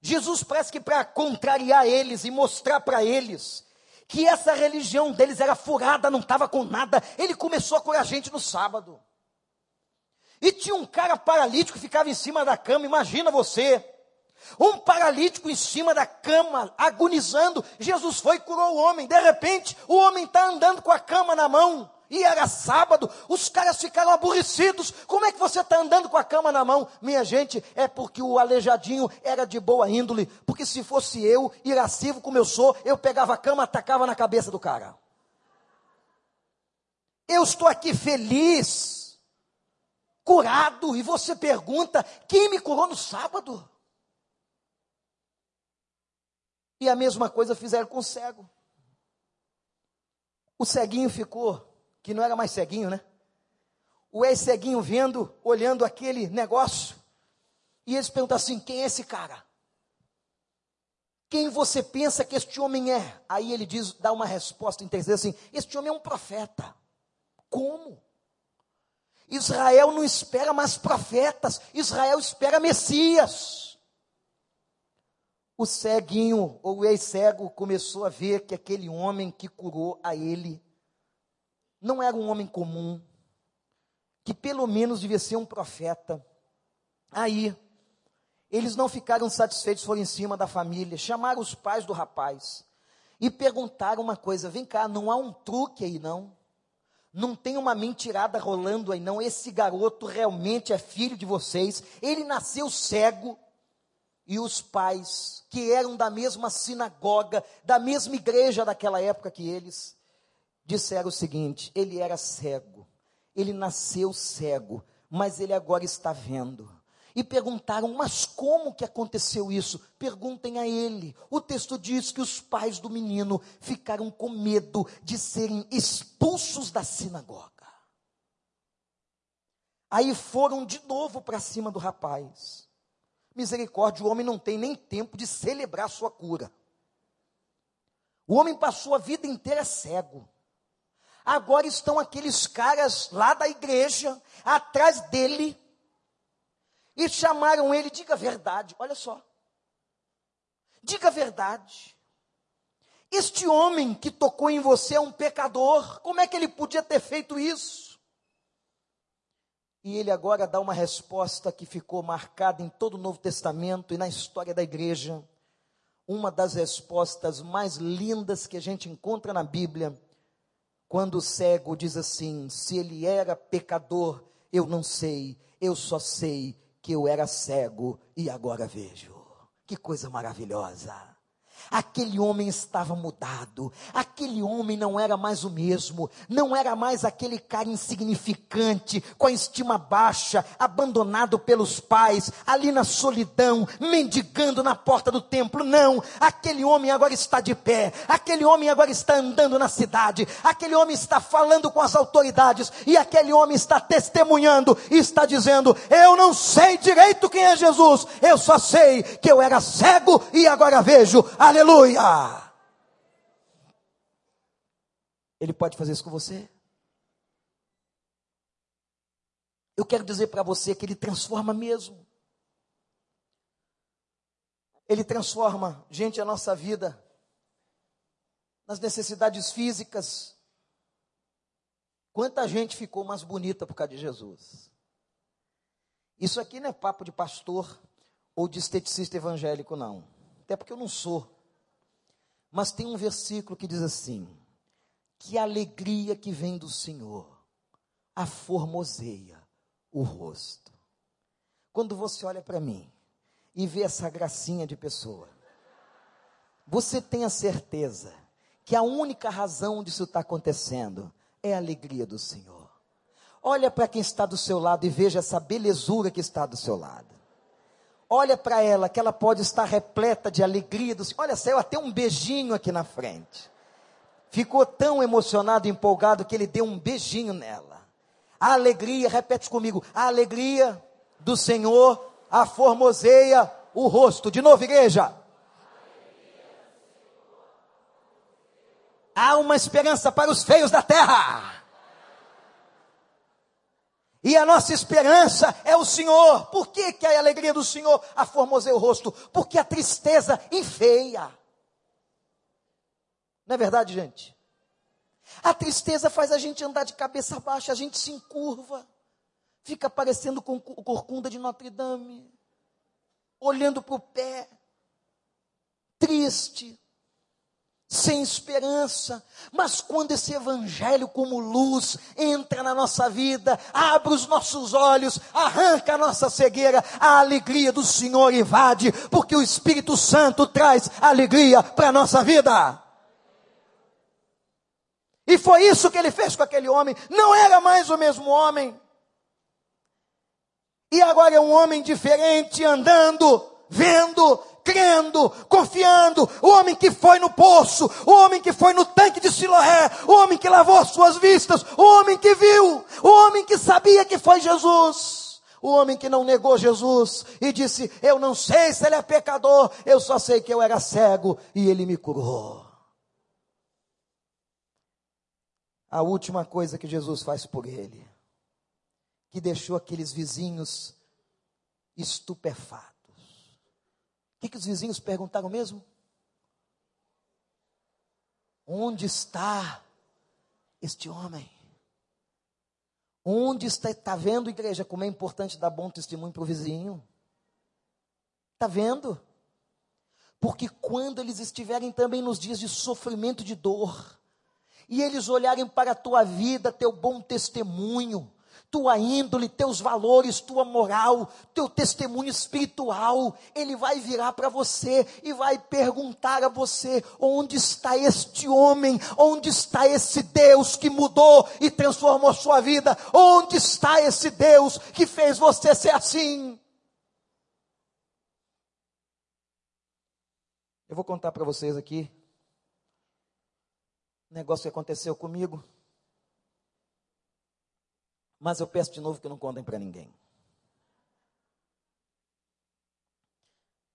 Jesus parece que para contrariar eles e mostrar para eles que essa religião deles era furada, não estava com nada, ele começou a curar gente no sábado. E tinha um cara paralítico que ficava em cima da cama, imagina você. Um paralítico em cima da cama, agonizando. Jesus foi e curou o homem. De repente, o homem está andando com a cama na mão. E era sábado, os caras ficaram aborrecidos. Como é que você está andando com a cama na mão? Minha gente, é porque o aleijadinho era de boa índole. Porque se fosse eu, irascivo como eu sou, eu pegava a cama, atacava na cabeça do cara. Eu estou aqui feliz, curado, e você pergunta: quem me curou no sábado? E a mesma coisa fizeram com o cego. O ceguinho ficou, que não era mais ceguinho, né? O ex-ceguinho vendo, olhando aquele negócio. E eles perguntam assim: quem é esse cara? Quem você pensa que este homem é? Aí ele diz, dá uma resposta interessante assim: este homem é um profeta. Como? Israel não espera mais profetas, Israel espera Messias. O ceguinho, ou o ex-cego, começou a ver que aquele homem que curou a ele não era um homem comum, que pelo menos devia ser um profeta. Aí, eles não ficaram satisfeitos, foram em cima da família, chamaram os pais do rapaz e perguntaram uma coisa: vem cá, não há um truque aí não? Não tem uma mentirada rolando aí não? Esse garoto realmente é filho de vocês, ele nasceu cego e os pais, que eram da mesma sinagoga, da mesma igreja daquela época que eles, disseram o seguinte: ele era cego, Ele nasceu cego, mas ele agora está vendo. E perguntaram, mas como que aconteceu isso? Perguntem a ele. O texto diz que os pais do menino ficaram com medo de serem expulsos da sinagoga. Aí foram de novo para cima do rapaz. Misericórdia, o homem não tem nem tempo de celebrar sua cura. O homem passou a vida inteira cego. Agora estão aqueles caras lá da igreja, atrás dele, e chamaram ele, diga a verdade, olha só. Diga a verdade. Este homem que tocou em você é um pecador, como é que ele podia ter feito isso? E ele agora dá uma resposta que ficou marcada em todo o Novo Testamento e na história da igreja. Uma das respostas mais lindas que a gente encontra na Bíblia, quando o cego diz assim: Se ele era pecador, eu não sei, eu só sei que eu era cego e agora vejo. Que coisa maravilhosa. Aquele homem estava mudado, aquele homem não era mais o mesmo, não era mais aquele cara insignificante, com a estima baixa, abandonado pelos pais, ali na solidão, mendigando na porta do templo. Não, aquele homem agora está de pé, aquele homem agora está andando na cidade, aquele homem está falando com as autoridades, e aquele homem está testemunhando e está dizendo: Eu não sei direito quem é Jesus, eu só sei que eu era cego e agora vejo. Aleluia! Ele pode fazer isso com você? Eu quero dizer para você que ele transforma mesmo. Ele transforma, gente, a nossa vida nas necessidades físicas. Quanta gente ficou mais bonita por causa de Jesus? Isso aqui não é papo de pastor ou de esteticista evangélico, não. Até porque eu não sou. Mas tem um versículo que diz assim: que a alegria que vem do Senhor aformoseia o rosto. Quando você olha para mim e vê essa gracinha de pessoa, você tem a certeza que a única razão disso estar tá acontecendo é a alegria do Senhor. Olha para quem está do seu lado e veja essa belezura que está do seu lado. Olha para ela, que ela pode estar repleta de alegria. Do... Olha, saiu até um beijinho aqui na frente. Ficou tão emocionado, empolgado, que ele deu um beijinho nela. A alegria, repete comigo, a alegria do Senhor aformoseia o rosto. De novo, igreja. Há uma esperança para os feios da terra. E a nossa esperança é o Senhor. Por que, que a alegria do Senhor aformoseia o rosto? Porque a tristeza enfeia. Não é verdade, gente? A tristeza faz a gente andar de cabeça baixa, a gente se encurva, fica parecendo com o corcunda de Notre Dame, olhando para o pé, triste, sem esperança. Mas quando esse evangelho, como luz, entra na nossa vida, abre os nossos olhos, arranca a nossa cegueira, a alegria do Senhor invade, porque o Espírito Santo traz alegria para a nossa vida. E foi isso que ele fez com aquele homem. Não era mais o mesmo homem. E agora é um homem diferente, andando, vendo, crendo, confiando, o homem que foi no poço, o homem que foi no tanque de Siloé, o homem que lavou as suas vistas, o homem que viu, o homem que sabia que foi Jesus, o homem que não negou Jesus e disse: Eu não sei se ele é pecador, eu só sei que eu era cego e ele me curou. A última coisa que Jesus faz por ele, que deixou aqueles vizinhos estupefatos que, que os vizinhos perguntaram mesmo? Onde está este homem? Onde está? Está vendo, igreja, como é importante dar bom testemunho para o vizinho? Está vendo? Porque quando eles estiverem também nos dias de sofrimento, de dor, e eles olharem para a tua vida, teu bom testemunho, tua índole, teus valores, tua moral, teu testemunho espiritual, ele vai virar para você e vai perguntar a você: onde está este homem? Onde está esse Deus que mudou e transformou sua vida? Onde está esse Deus que fez você ser assim? Eu vou contar para vocês aqui um negócio que aconteceu comigo. Mas eu peço de novo que não contem para ninguém.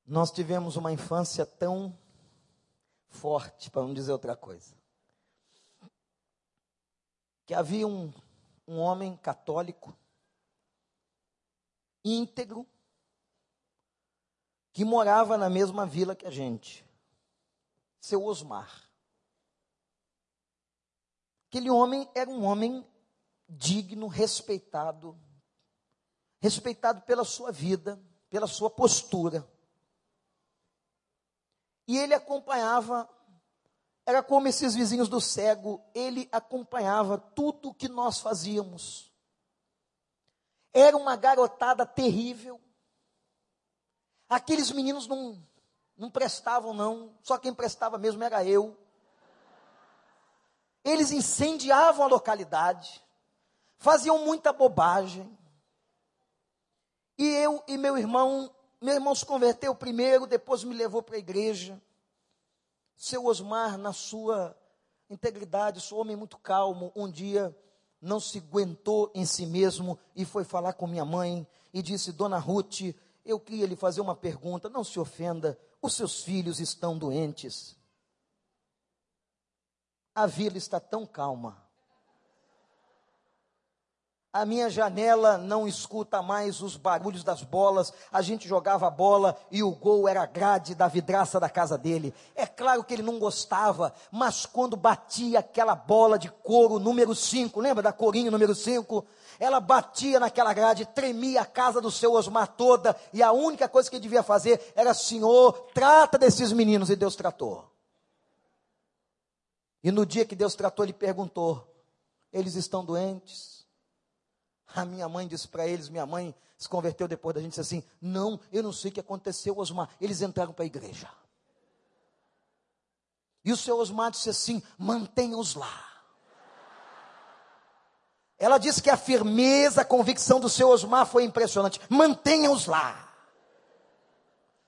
Nós tivemos uma infância tão forte, para não dizer outra coisa, que havia um, um homem católico, íntegro, que morava na mesma vila que a gente, seu Osmar. Aquele homem era um homem digno, respeitado, respeitado pela sua vida, pela sua postura. E ele acompanhava, era como esses vizinhos do cego, ele acompanhava tudo o que nós fazíamos. Era uma garotada terrível. Aqueles meninos não, não prestavam, não, só quem prestava mesmo era eu. Eles incendiavam a localidade faziam muita bobagem. E eu e meu irmão, meu irmão se converteu primeiro, depois me levou para a igreja. Seu Osmar, na sua integridade, sou homem muito calmo, um dia não se aguentou em si mesmo e foi falar com minha mãe e disse: Dona Ruth, eu queria lhe fazer uma pergunta, não se ofenda, os seus filhos estão doentes. A vila está tão calma a minha janela não escuta mais os barulhos das bolas. A gente jogava a bola e o gol era a grade da vidraça da casa dele. É claro que ele não gostava, mas quando batia aquela bola de couro número 5, lembra da corinho número 5? Ela batia naquela grade, tremia a casa do seu Osmar toda, e a única coisa que ele devia fazer era: Senhor, trata desses meninos, e Deus tratou. E no dia que Deus tratou, ele perguntou: Eles estão doentes? A minha mãe disse para eles, minha mãe se converteu depois da gente disse assim: "Não, eu não sei o que aconteceu, Osmar". Eles entraram para a igreja. E o seu Osmar disse assim: "Mantenha-os lá". Ela disse que a firmeza, a convicção do seu Osmar foi impressionante. Mantenha-os lá.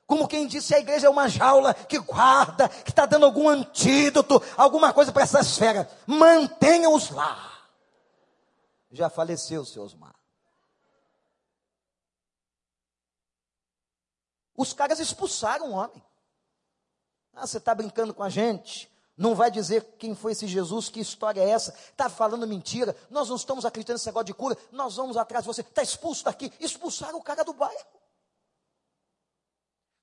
Como quem disse, a igreja é uma jaula que guarda, que está dando algum antídoto, alguma coisa para essa esfera. Mantenha-os lá já faleceu, seu Osmar. Os caras expulsaram o homem. Ah, você está brincando com a gente? Não vai dizer quem foi esse Jesus, que história é essa? Está falando mentira? Nós não estamos acreditando nesse negócio de cura, nós vamos atrás de você. Está expulso daqui. Expulsaram o cara do bairro.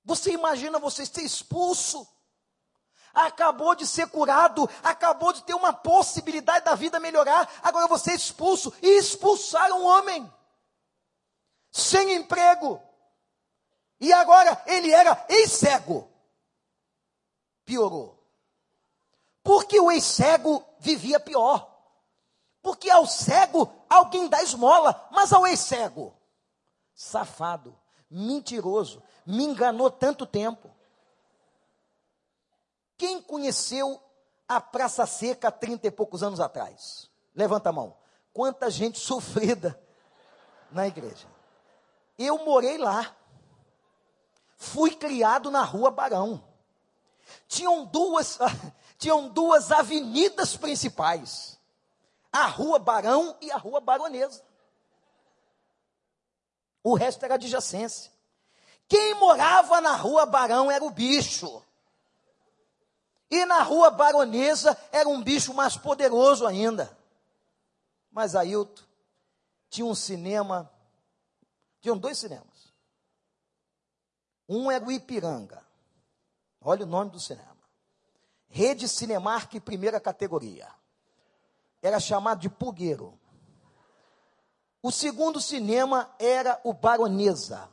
Você imagina você ser expulso? Acabou de ser curado, acabou de ter uma possibilidade da vida melhorar, agora você é expulso. E expulsaram um homem, sem emprego. E agora ele era ex-cego. Piorou. Porque o ex-cego vivia pior. Porque ao cego alguém dá esmola, mas ao ex-cego, safado, mentiroso, me enganou tanto tempo. Quem conheceu a Praça Seca há trinta e poucos anos atrás? Levanta a mão. Quanta gente [LAUGHS] sofrida na igreja. Eu morei lá. Fui criado na rua Barão. Tinham duas, [LAUGHS] tinham duas avenidas principais. A rua Barão e a rua Baronesa. O resto era adjacência. Quem morava na rua Barão era o bicho. E na rua Baronesa era um bicho mais poderoso ainda. Mas Ailton tinha um cinema, tinham dois cinemas. Um era o Ipiranga. Olha o nome do cinema. Rede Cinemark primeira categoria. Era chamado de Pugueiro. O segundo cinema era o Baronesa.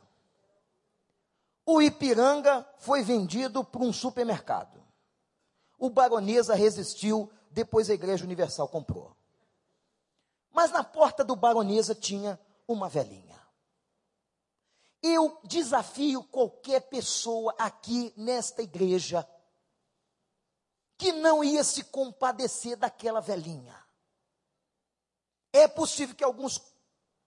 O Ipiranga foi vendido para um supermercado. O Baronesa resistiu, depois a Igreja Universal comprou. Mas na porta do baronesa tinha uma velhinha. Eu desafio qualquer pessoa aqui nesta igreja que não ia se compadecer daquela velhinha. É possível que alguns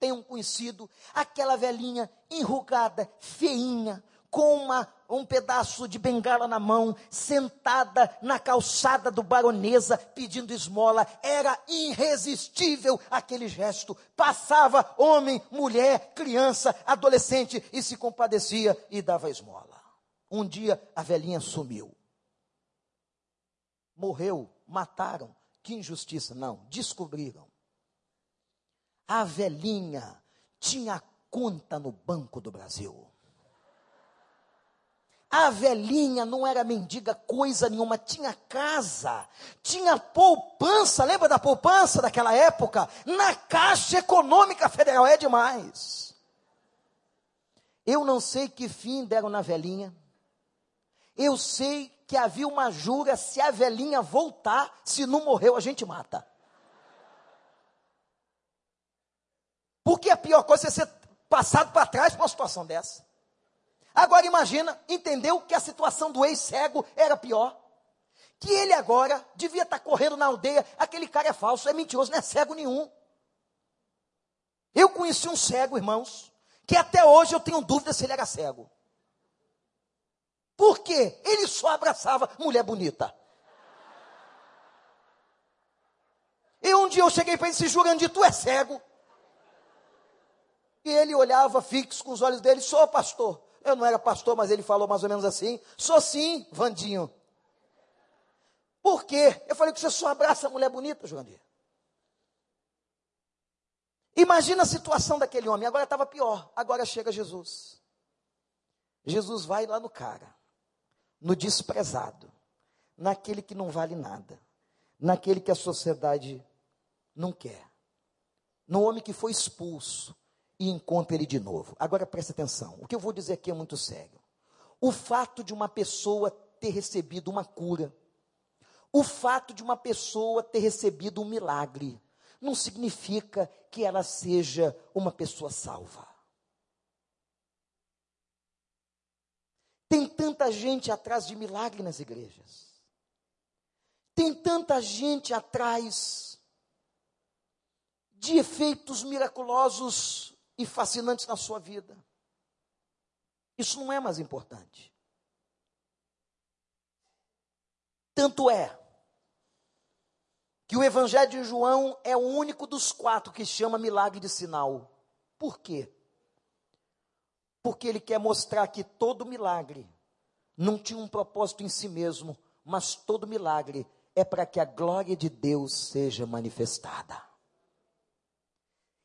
tenham conhecido aquela velhinha enrugada, feinha, com um pedaço de bengala na mão, sentada na calçada do baronesa, pedindo esmola. Era irresistível aquele gesto. Passava homem, mulher, criança, adolescente e se compadecia e dava esmola. Um dia a velhinha sumiu. Morreu, mataram. Que injustiça. Não, descobriram. A velhinha tinha conta no Banco do Brasil. A velhinha não era mendiga coisa nenhuma, tinha casa, tinha poupança, lembra da poupança daquela época? Na Caixa Econômica Federal, é demais. Eu não sei que fim deram na velhinha, eu sei que havia uma jura, se a velhinha voltar, se não morreu, a gente mata. Porque a pior coisa é ser passado para trás para uma situação dessa. Agora imagina, entendeu que a situação do ex-cego era pior. Que ele agora devia estar correndo na aldeia, aquele cara é falso, é mentiroso, não é cego nenhum. Eu conheci um cego, irmãos, que até hoje eu tenho dúvida se ele era cego. Por quê? Ele só abraçava mulher bonita. E um dia eu cheguei para ele e disse, Jurandir, tu é cego? E ele olhava fixo com os olhos dele, sou pastor. Eu não era pastor, mas ele falou mais ou menos assim: sou sim, Vandinho. Por quê? Eu falei que você só abraça a mulher bonita, Joandir. Imagina a situação daquele homem. Agora estava pior. Agora chega Jesus. Jesus vai lá no cara, no desprezado, naquele que não vale nada, naquele que a sociedade não quer, no homem que foi expulso, e encontra ele de novo. Agora preste atenção, o que eu vou dizer aqui é muito sério. O fato de uma pessoa ter recebido uma cura, o fato de uma pessoa ter recebido um milagre, não significa que ela seja uma pessoa salva. Tem tanta gente atrás de milagre nas igrejas. Tem tanta gente atrás de efeitos miraculosos e fascinantes na sua vida. Isso não é mais importante. Tanto é que o Evangelho de João é o único dos quatro que chama milagre de sinal. Por quê? Porque ele quer mostrar que todo milagre não tinha um propósito em si mesmo, mas todo milagre é para que a glória de Deus seja manifestada.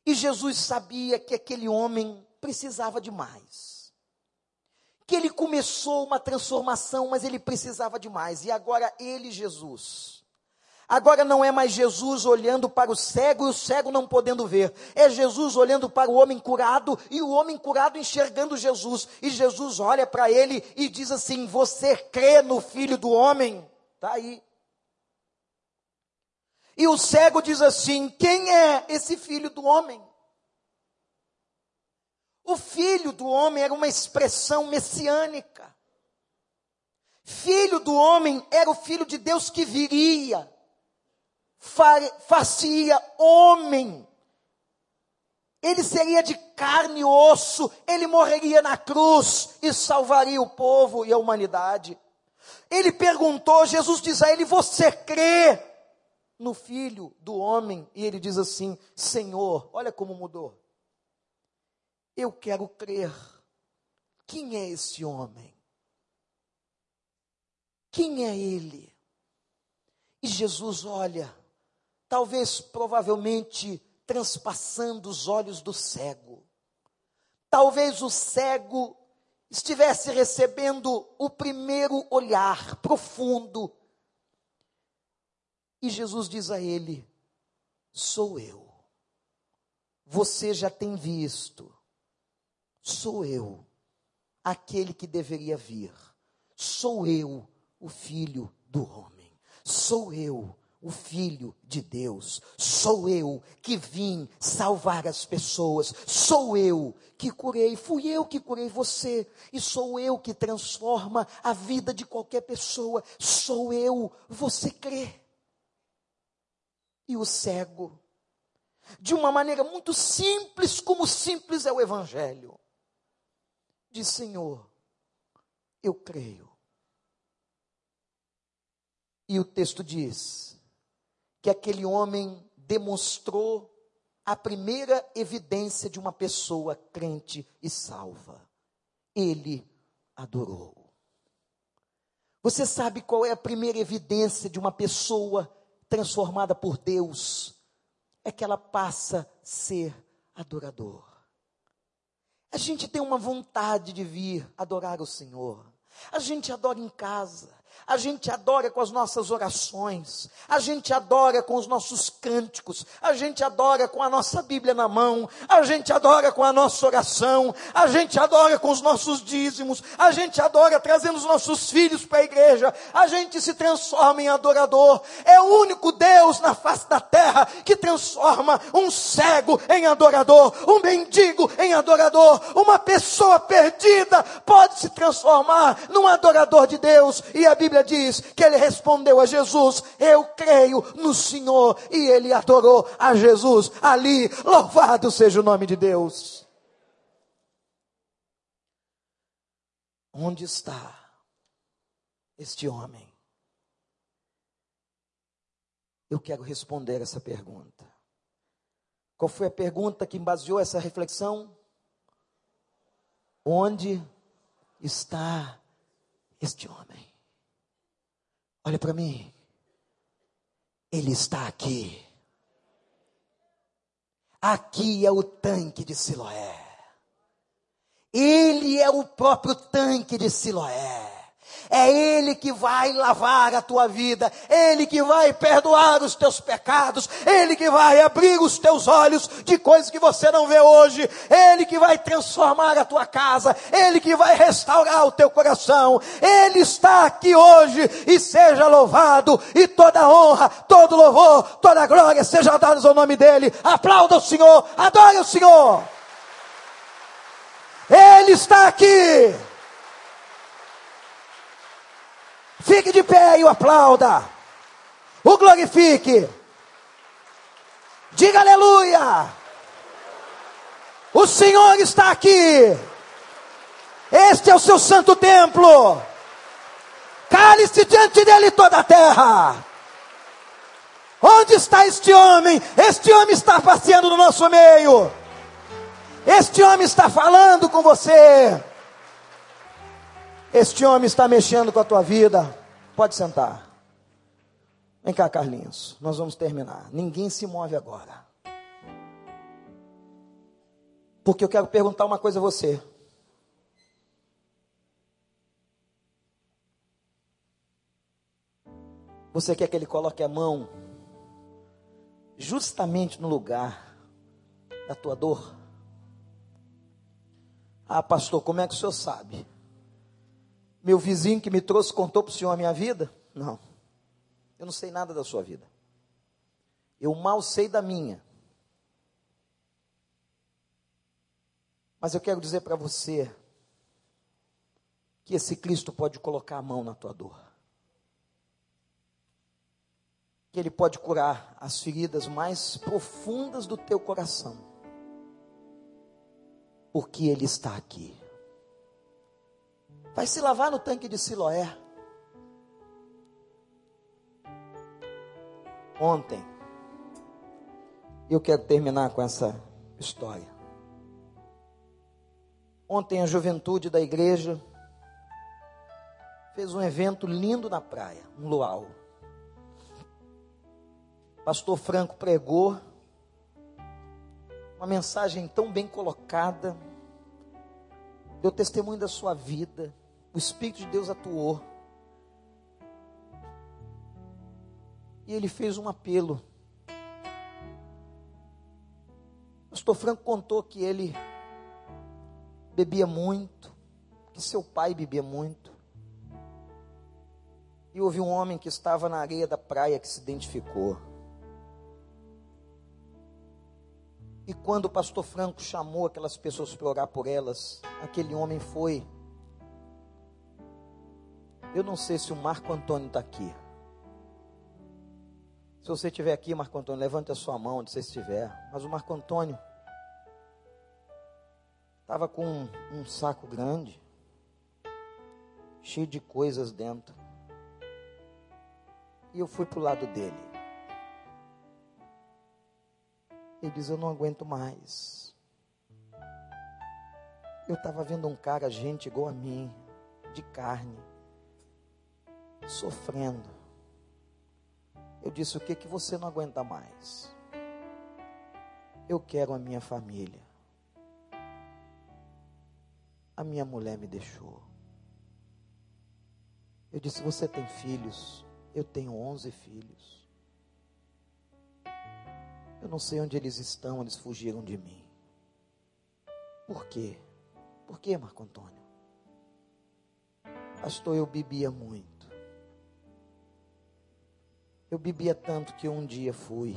E Jesus sabia que aquele homem precisava de mais. Que ele começou uma transformação, mas ele precisava de mais. E agora ele, Jesus. Agora não é mais Jesus olhando para o cego e o cego não podendo ver. É Jesus olhando para o homem curado e o homem curado enxergando Jesus. E Jesus olha para ele e diz assim: Você crê no filho do homem? Está aí. E o cego diz assim: Quem é esse filho do homem? O filho do homem era uma expressão messiânica. Filho do homem era o filho de Deus que viria, fazia homem. Ele seria de carne e osso, ele morreria na cruz e salvaria o povo e a humanidade. Ele perguntou, Jesus diz a ele: Você crê no filho do homem? E ele diz assim: Senhor, olha como mudou. Eu quero crer. Quem é esse homem? Quem é ele? E Jesus olha, talvez provavelmente transpassando os olhos do cego. Talvez o cego estivesse recebendo o primeiro olhar profundo. E Jesus diz a ele: Sou eu. Você já tem visto Sou eu, aquele que deveria vir. Sou eu, o filho do homem. Sou eu, o Filho de Deus. Sou eu que vim salvar as pessoas. Sou eu que curei. Fui eu que curei você. E sou eu que transforma a vida de qualquer pessoa. Sou eu. Você crê. E o cego, de uma maneira muito simples, como simples é o Evangelho, diz: Senhor, eu creio. E o texto diz: que aquele homem demonstrou a primeira evidência de uma pessoa crente e salva. Ele adorou. Você sabe qual é a primeira evidência de uma pessoa transformada por Deus? É que ela passa a ser adorador. A gente tem uma vontade de vir adorar o Senhor. A gente adora em casa, a gente adora com as nossas orações, a gente adora com os nossos cânticos, a gente adora com a nossa Bíblia na mão, a gente adora com a nossa oração, a gente adora com os nossos dízimos, a gente adora trazendo os nossos filhos para a igreja, a gente se transforma em adorador. É o único Deus na face da terra que transforma um cego em adorador, um mendigo em adorador, uma pessoa perdida pode se transformar num adorador de Deus, e a Bíblia Bíblia diz que ele respondeu a Jesus: Eu creio no Senhor. E ele adorou a Jesus ali. Louvado seja o nome de Deus. Onde está este homem? Eu quero responder essa pergunta. Qual foi a pergunta que baseou essa reflexão? Onde está este homem? Olha para mim. Ele está aqui. Aqui é o tanque de Siloé. Ele é o próprio tanque de Siloé. É Ele que vai lavar a tua vida, Ele que vai perdoar os teus pecados, Ele que vai abrir os teus olhos de coisas que você não vê hoje, Ele que vai transformar a tua casa, Ele que vai restaurar o teu coração, Ele está aqui hoje e seja louvado, e toda honra, todo louvor, toda glória seja dados ao nome dEle. Aplauda o Senhor, adore o Senhor. Ele está aqui. Fique de pé e o aplauda. O glorifique. Diga aleluia. O Senhor está aqui. Este é o seu santo templo. Cale-se diante dele toda a terra. Onde está este homem? Este homem está passeando no nosso meio. Este homem está falando com você. Este homem está mexendo com a tua vida. Pode sentar. Vem cá, Carlinhos. Nós vamos terminar. Ninguém se move agora. Porque eu quero perguntar uma coisa a você. Você quer que ele coloque a mão justamente no lugar da tua dor? Ah, pastor, como é que o senhor sabe? Meu vizinho que me trouxe contou para o senhor a minha vida? Não. Eu não sei nada da sua vida. Eu mal sei da minha. Mas eu quero dizer para você que esse Cristo pode colocar a mão na tua dor. Que Ele pode curar as feridas mais profundas do teu coração. Porque Ele está aqui. Vai se lavar no tanque de Siloé. Ontem, eu quero terminar com essa história. Ontem a juventude da igreja fez um evento lindo na praia, um luau. Pastor Franco pregou uma mensagem tão bem colocada, deu testemunho da sua vida o Espírito de Deus atuou. E ele fez um apelo. O pastor Franco contou que ele bebia muito, que seu pai bebia muito. E houve um homem que estava na areia da praia que se identificou. E quando o pastor Franco chamou aquelas pessoas para orar por elas, aquele homem foi. Eu não sei se o Marco Antônio está aqui. Se você estiver aqui, Marco Antônio, levante a sua mão onde você estiver. Mas o Marco Antônio estava com um, um saco grande, cheio de coisas dentro. E eu fui para o lado dele. Ele diz: Eu não aguento mais. Eu estava vendo um cara, gente igual a mim, de carne, sofrendo. Eu disse: O que que você não aguenta mais? Eu quero a minha família. A minha mulher me deixou. Eu disse: Você tem filhos? Eu tenho onze filhos. Eu não sei onde eles estão, eles fugiram de mim. Por quê? Por quê, Marco Antônio? Pastor, eu bebia muito. Eu bebia tanto que um dia fui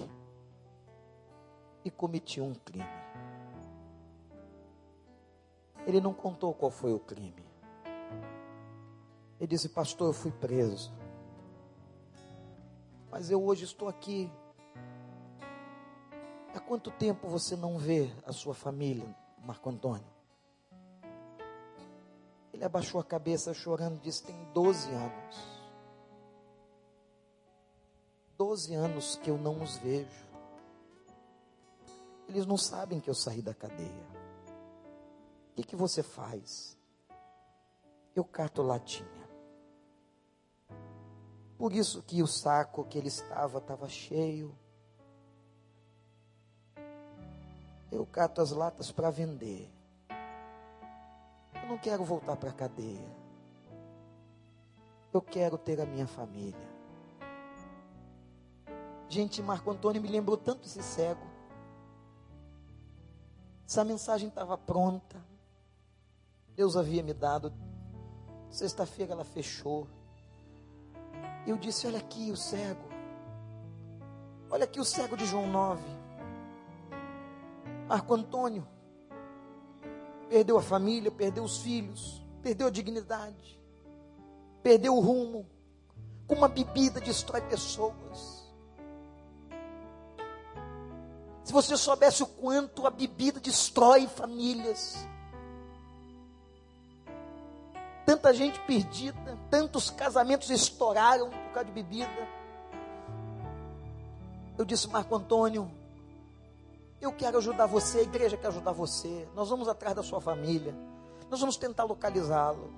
e cometi um crime. Ele não contou qual foi o crime. Ele disse, pastor, eu fui preso. Mas eu hoje estou aqui Há quanto tempo você não vê a sua família, Marco Antônio? Ele abaixou a cabeça chorando e disse: Tem 12 anos. 12 anos que eu não os vejo. Eles não sabem que eu saí da cadeia. O que, que você faz? Eu cato latinha. Por isso que o saco que ele estava estava cheio eu cato as latas para vender. Eu não quero voltar para a cadeia. Eu quero ter a minha família. Gente, Marco Antônio me lembrou tanto esse cego. Essa mensagem estava pronta. Deus havia me dado. Sexta-feira ela fechou. Eu disse: Olha aqui o cego. Olha aqui o cego de João 9. Marco Antônio perdeu a família, perdeu os filhos, perdeu a dignidade, perdeu o rumo. Com uma bebida destrói pessoas. Se você soubesse o quanto a bebida destrói famílias, tanta gente perdida, tantos casamentos estouraram por causa de bebida. Eu disse, Marco Antônio, eu quero ajudar você, a igreja quer ajudar você. Nós vamos atrás da sua família. Nós vamos tentar localizá-lo.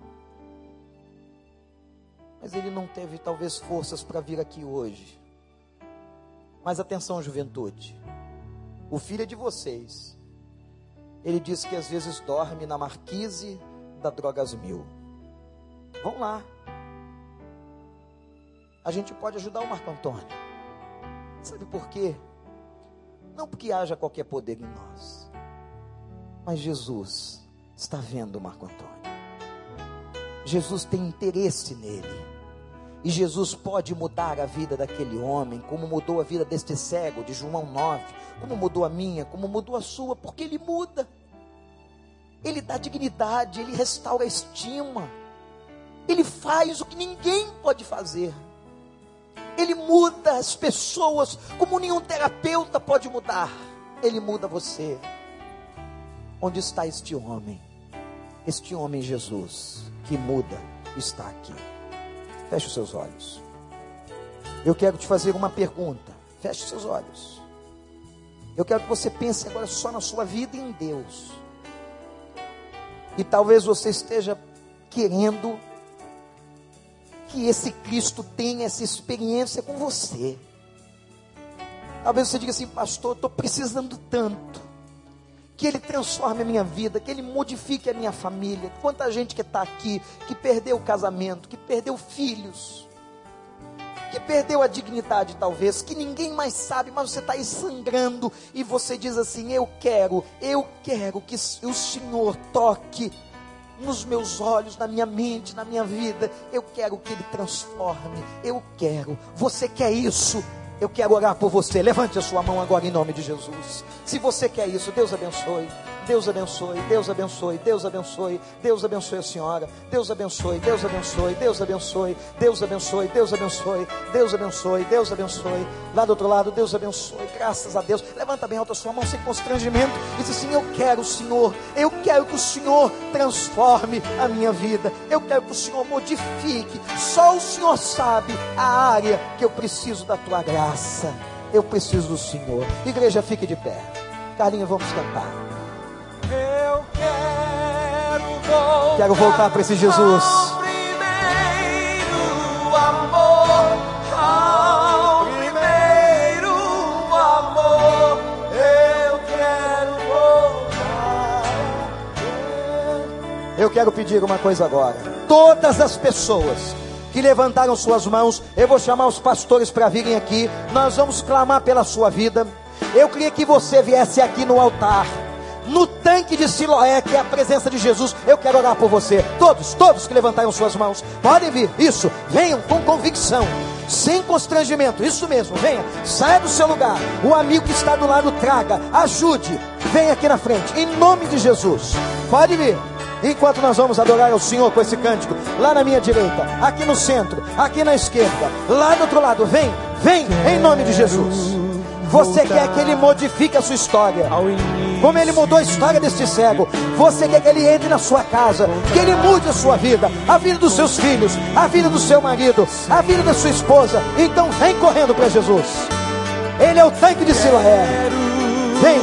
Mas ele não teve talvez forças para vir aqui hoje. Mas atenção, juventude. O filho é de vocês. Ele disse que às vezes dorme na marquise da Drogas Mil. Vão lá. A gente pode ajudar o Marco Antônio. Sabe por quê? Não porque haja qualquer poder em nós, mas Jesus está vendo Marco Antônio. Jesus tem interesse nele. E Jesus pode mudar a vida daquele homem, como mudou a vida deste cego de João 9, como mudou a minha, como mudou a sua, porque ele muda. Ele dá dignidade, ele restaura a estima. Ele faz o que ninguém pode fazer. Ele muda as pessoas como nenhum terapeuta pode mudar. Ele muda você. Onde está este homem? Este homem Jesus que muda está aqui. Feche os seus olhos. Eu quero te fazer uma pergunta. Feche os seus olhos. Eu quero que você pense agora só na sua vida em Deus. E talvez você esteja querendo que esse Cristo tenha essa experiência com você. Talvez você diga assim, pastor, estou precisando tanto. Que Ele transforme a minha vida, que Ele modifique a minha família. Quanta gente que está aqui, que perdeu o casamento, que perdeu filhos, que perdeu a dignidade, talvez, que ninguém mais sabe, mas você está aí sangrando e você diz assim: Eu quero, eu quero que o Senhor toque nos meus olhos, na minha mente, na minha vida. Eu quero que Ele transforme. Eu quero. Você quer isso? Eu quero orar por você. Levante a sua mão agora em nome de Jesus. Se você quer isso, Deus abençoe. Deus abençoe, Deus abençoe, Deus abençoe, Deus abençoe a senhora, Deus abençoe, Deus abençoe, Deus abençoe, Deus abençoe, Deus abençoe, Deus abençoe, Deus abençoe. Lá do outro lado, Deus abençoe, graças a Deus. Levanta bem alta sua mão sem constrangimento e diz assim: Eu quero, Senhor, eu quero que o Senhor transforme a minha vida, eu quero que o Senhor modifique. Só o Senhor sabe a área que eu preciso da tua graça. Eu preciso do Senhor. Igreja, fique de pé. Carlinhos, vamos cantar. Quero voltar, para esse Jesus. Eu quero pedir uma coisa agora. Todas as pessoas que levantaram suas mãos, eu vou chamar os pastores para virem aqui. Nós vamos clamar pela sua vida. Eu queria que você viesse aqui no altar no tanque de Siloé, que é a presença de Jesus. Eu quero orar por você. Todos, todos que levantaram suas mãos, podem vir. Isso, venham com convicção, sem constrangimento. Isso mesmo, venha, saia do seu lugar. O amigo que está do lado, traga, ajude. Venha aqui na frente, em nome de Jesus. Pode vir. Enquanto nós vamos adorar ao Senhor com esse cântico, lá na minha direita, aqui no centro, aqui na esquerda, lá do outro lado, vem, vem, em nome de Jesus. Você quer que Ele modifique a sua história, como Ele mudou a história deste cego. Você quer que Ele entre na sua casa, que Ele mude a sua vida, a vida dos seus filhos, a vida do seu marido, a vida da sua esposa. Então vem correndo para Jesus. Ele é o tanque de Siloé. Vem,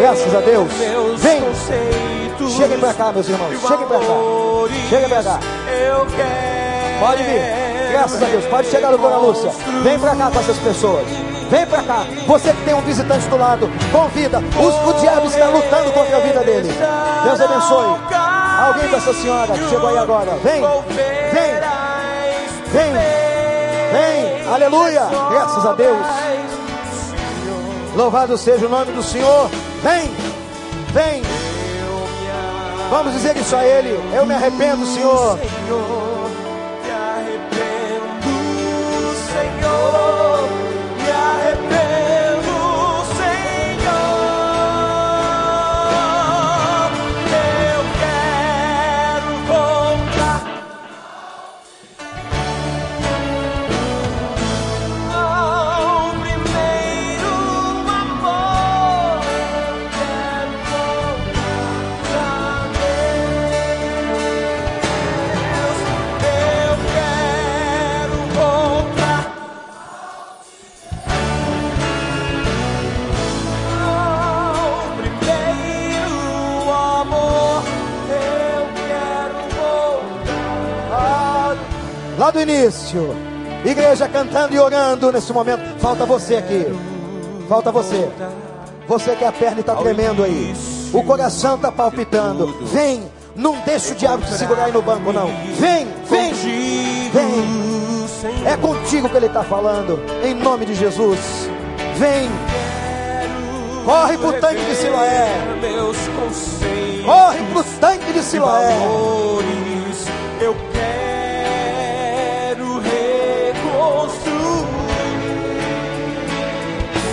graças a Deus. Vem. Cheguem para cá, meus irmãos. Cheguem para cá. Cheguem para cá. Pode vir. Graças a Deus. Pode chegar, doutora Lúcia. Vem para cá com essas pessoas. Vem para cá. Você que tem um visitante do lado, convida. O, o diabo está lutando contra a vida dele. Deus abençoe. Alguém dessa senhora que chegou aí agora. Vem, vem, vem, vem. Aleluia. Graças a Deus. Louvado seja o nome do Senhor. Vem, vem. Vamos dizer isso a Ele. Eu me arrependo, Senhor. Oh. Do início. Igreja cantando e orando nesse momento. Falta você aqui. Falta você. Você que a perna está tremendo aí. O coração está palpitando. Vem. Não deixe o diabo te segurar aí no banco, não. Vem, vem, vem. É contigo que ele está falando. Em nome de Jesus. Vem. Corre pro tanque de Siloé. Corre pro tanque de Siloé. Eu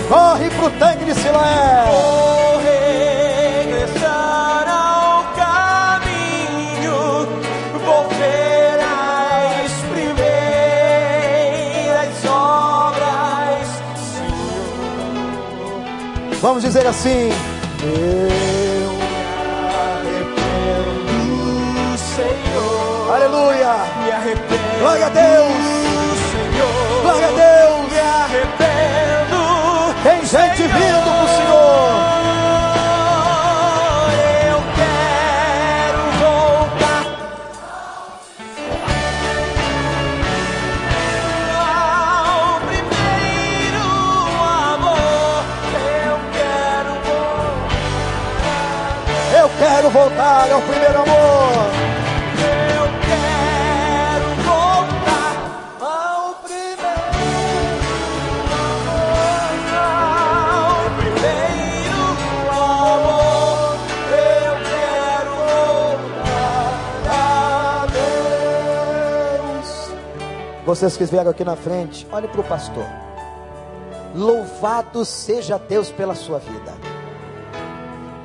Corre pro tanque de Siloé. Vou regressar ao caminho. Vou ver as primeiras obras. Senhor. Vamos dizer assim. Eu me arrependo, Senhor. Aleluia. Me arrependo. Glória a Deus. voltar é ao primeiro amor. Eu quero voltar ao primeiro amor. Ao primeiro amor. Eu quero voltar a Deus. Vocês que vieram aqui na frente, olhe para o pastor. Louvado seja Deus pela sua vida.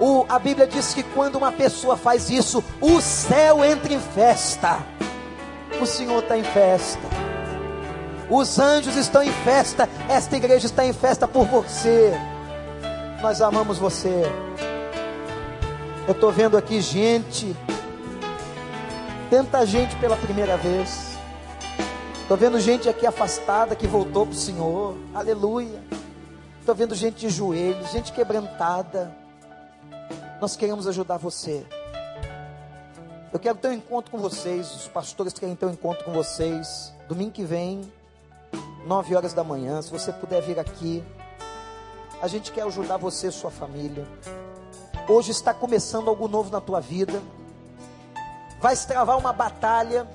O, a Bíblia diz que quando uma pessoa faz isso, o céu entra em festa. O Senhor está em festa. Os anjos estão em festa. Esta igreja está em festa por você. Nós amamos você. Eu estou vendo aqui gente, tanta gente pela primeira vez. Estou vendo gente aqui afastada que voltou para o Senhor. Aleluia. Estou vendo gente de joelhos, gente quebrantada. Nós queremos ajudar você. Eu quero ter um encontro com vocês. Os pastores querem ter um encontro com vocês. Domingo que vem, nove horas da manhã. Se você puder vir aqui, a gente quer ajudar você e sua família. Hoje está começando algo novo na tua vida. Vai se travar uma batalha.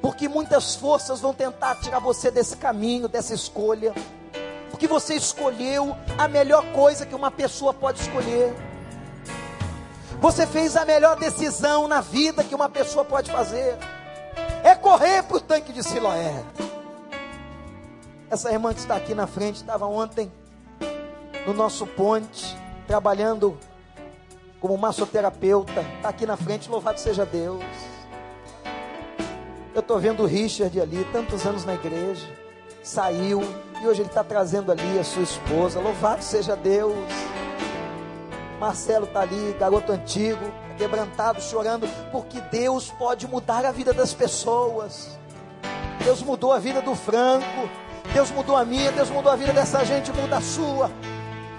Porque muitas forças vão tentar tirar você desse caminho, dessa escolha. Porque você escolheu a melhor coisa que uma pessoa pode escolher. Você fez a melhor decisão na vida que uma pessoa pode fazer. É correr para o tanque de Siloé. Essa irmã que está aqui na frente estava ontem no nosso ponte, trabalhando como massoterapeuta. Está aqui na frente, louvado seja Deus. Eu estou vendo o Richard ali, tantos anos na igreja. Saiu e hoje ele está trazendo ali a sua esposa. Louvado seja Deus. Marcelo está ali, garoto antigo, quebrantado, chorando, porque Deus pode mudar a vida das pessoas. Deus mudou a vida do Franco, Deus mudou a minha, Deus mudou a vida dessa gente, muda a sua.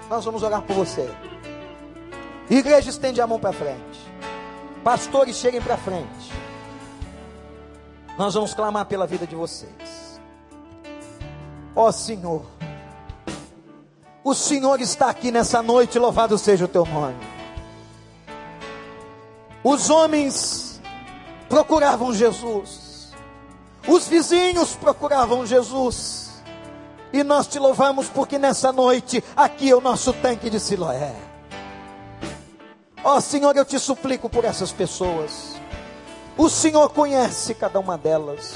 Nós vamos orar por você. Igreja, estende a mão para frente. Pastores, cheguem para frente. Nós vamos clamar pela vida de vocês. Ó oh, Senhor, o Senhor está aqui nessa noite, louvado seja o teu nome. Os homens procuravam Jesus, os vizinhos procuravam Jesus, e nós te louvamos porque nessa noite, aqui é o nosso tanque de Siloé. Ó oh, Senhor, eu te suplico por essas pessoas, o Senhor conhece cada uma delas.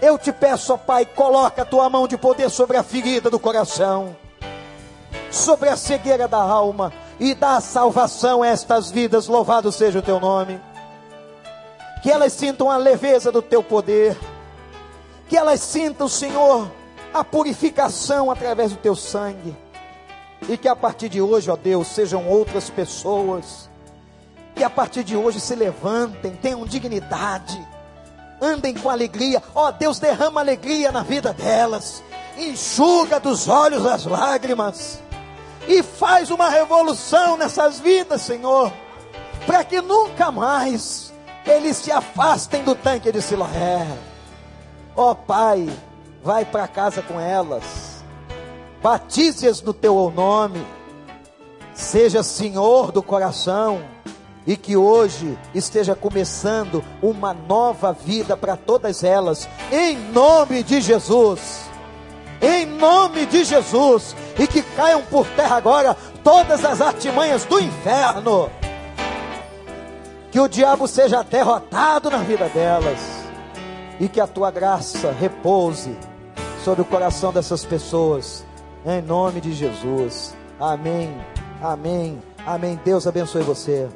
Eu te peço, ó Pai, coloca a tua mão de poder sobre a ferida do coração sobre a cegueira da alma e dá salvação a estas vidas, louvado seja o teu nome. Que elas sintam a leveza do teu poder, que elas sintam, Senhor, a purificação através do teu sangue, e que a partir de hoje, ó Deus, sejam outras pessoas, que a partir de hoje se levantem, tenham dignidade, andem com alegria, ó Deus, derrama alegria na vida delas, enxuga dos olhos as lágrimas, e faz uma revolução nessas vidas, Senhor, para que nunca mais eles se afastem do tanque de Siloé. Ó oh, Pai, vai para casa com elas, batize-as no teu nome, seja Senhor do coração, e que hoje esteja começando uma nova vida para todas elas, em nome de Jesus em nome de Jesus, e que caiam por terra agora todas as artimanhas do inferno. Que o diabo seja derrotado na vida delas, e que a tua graça repouse sobre o coração dessas pessoas, em nome de Jesus. Amém, amém, amém. Deus abençoe você.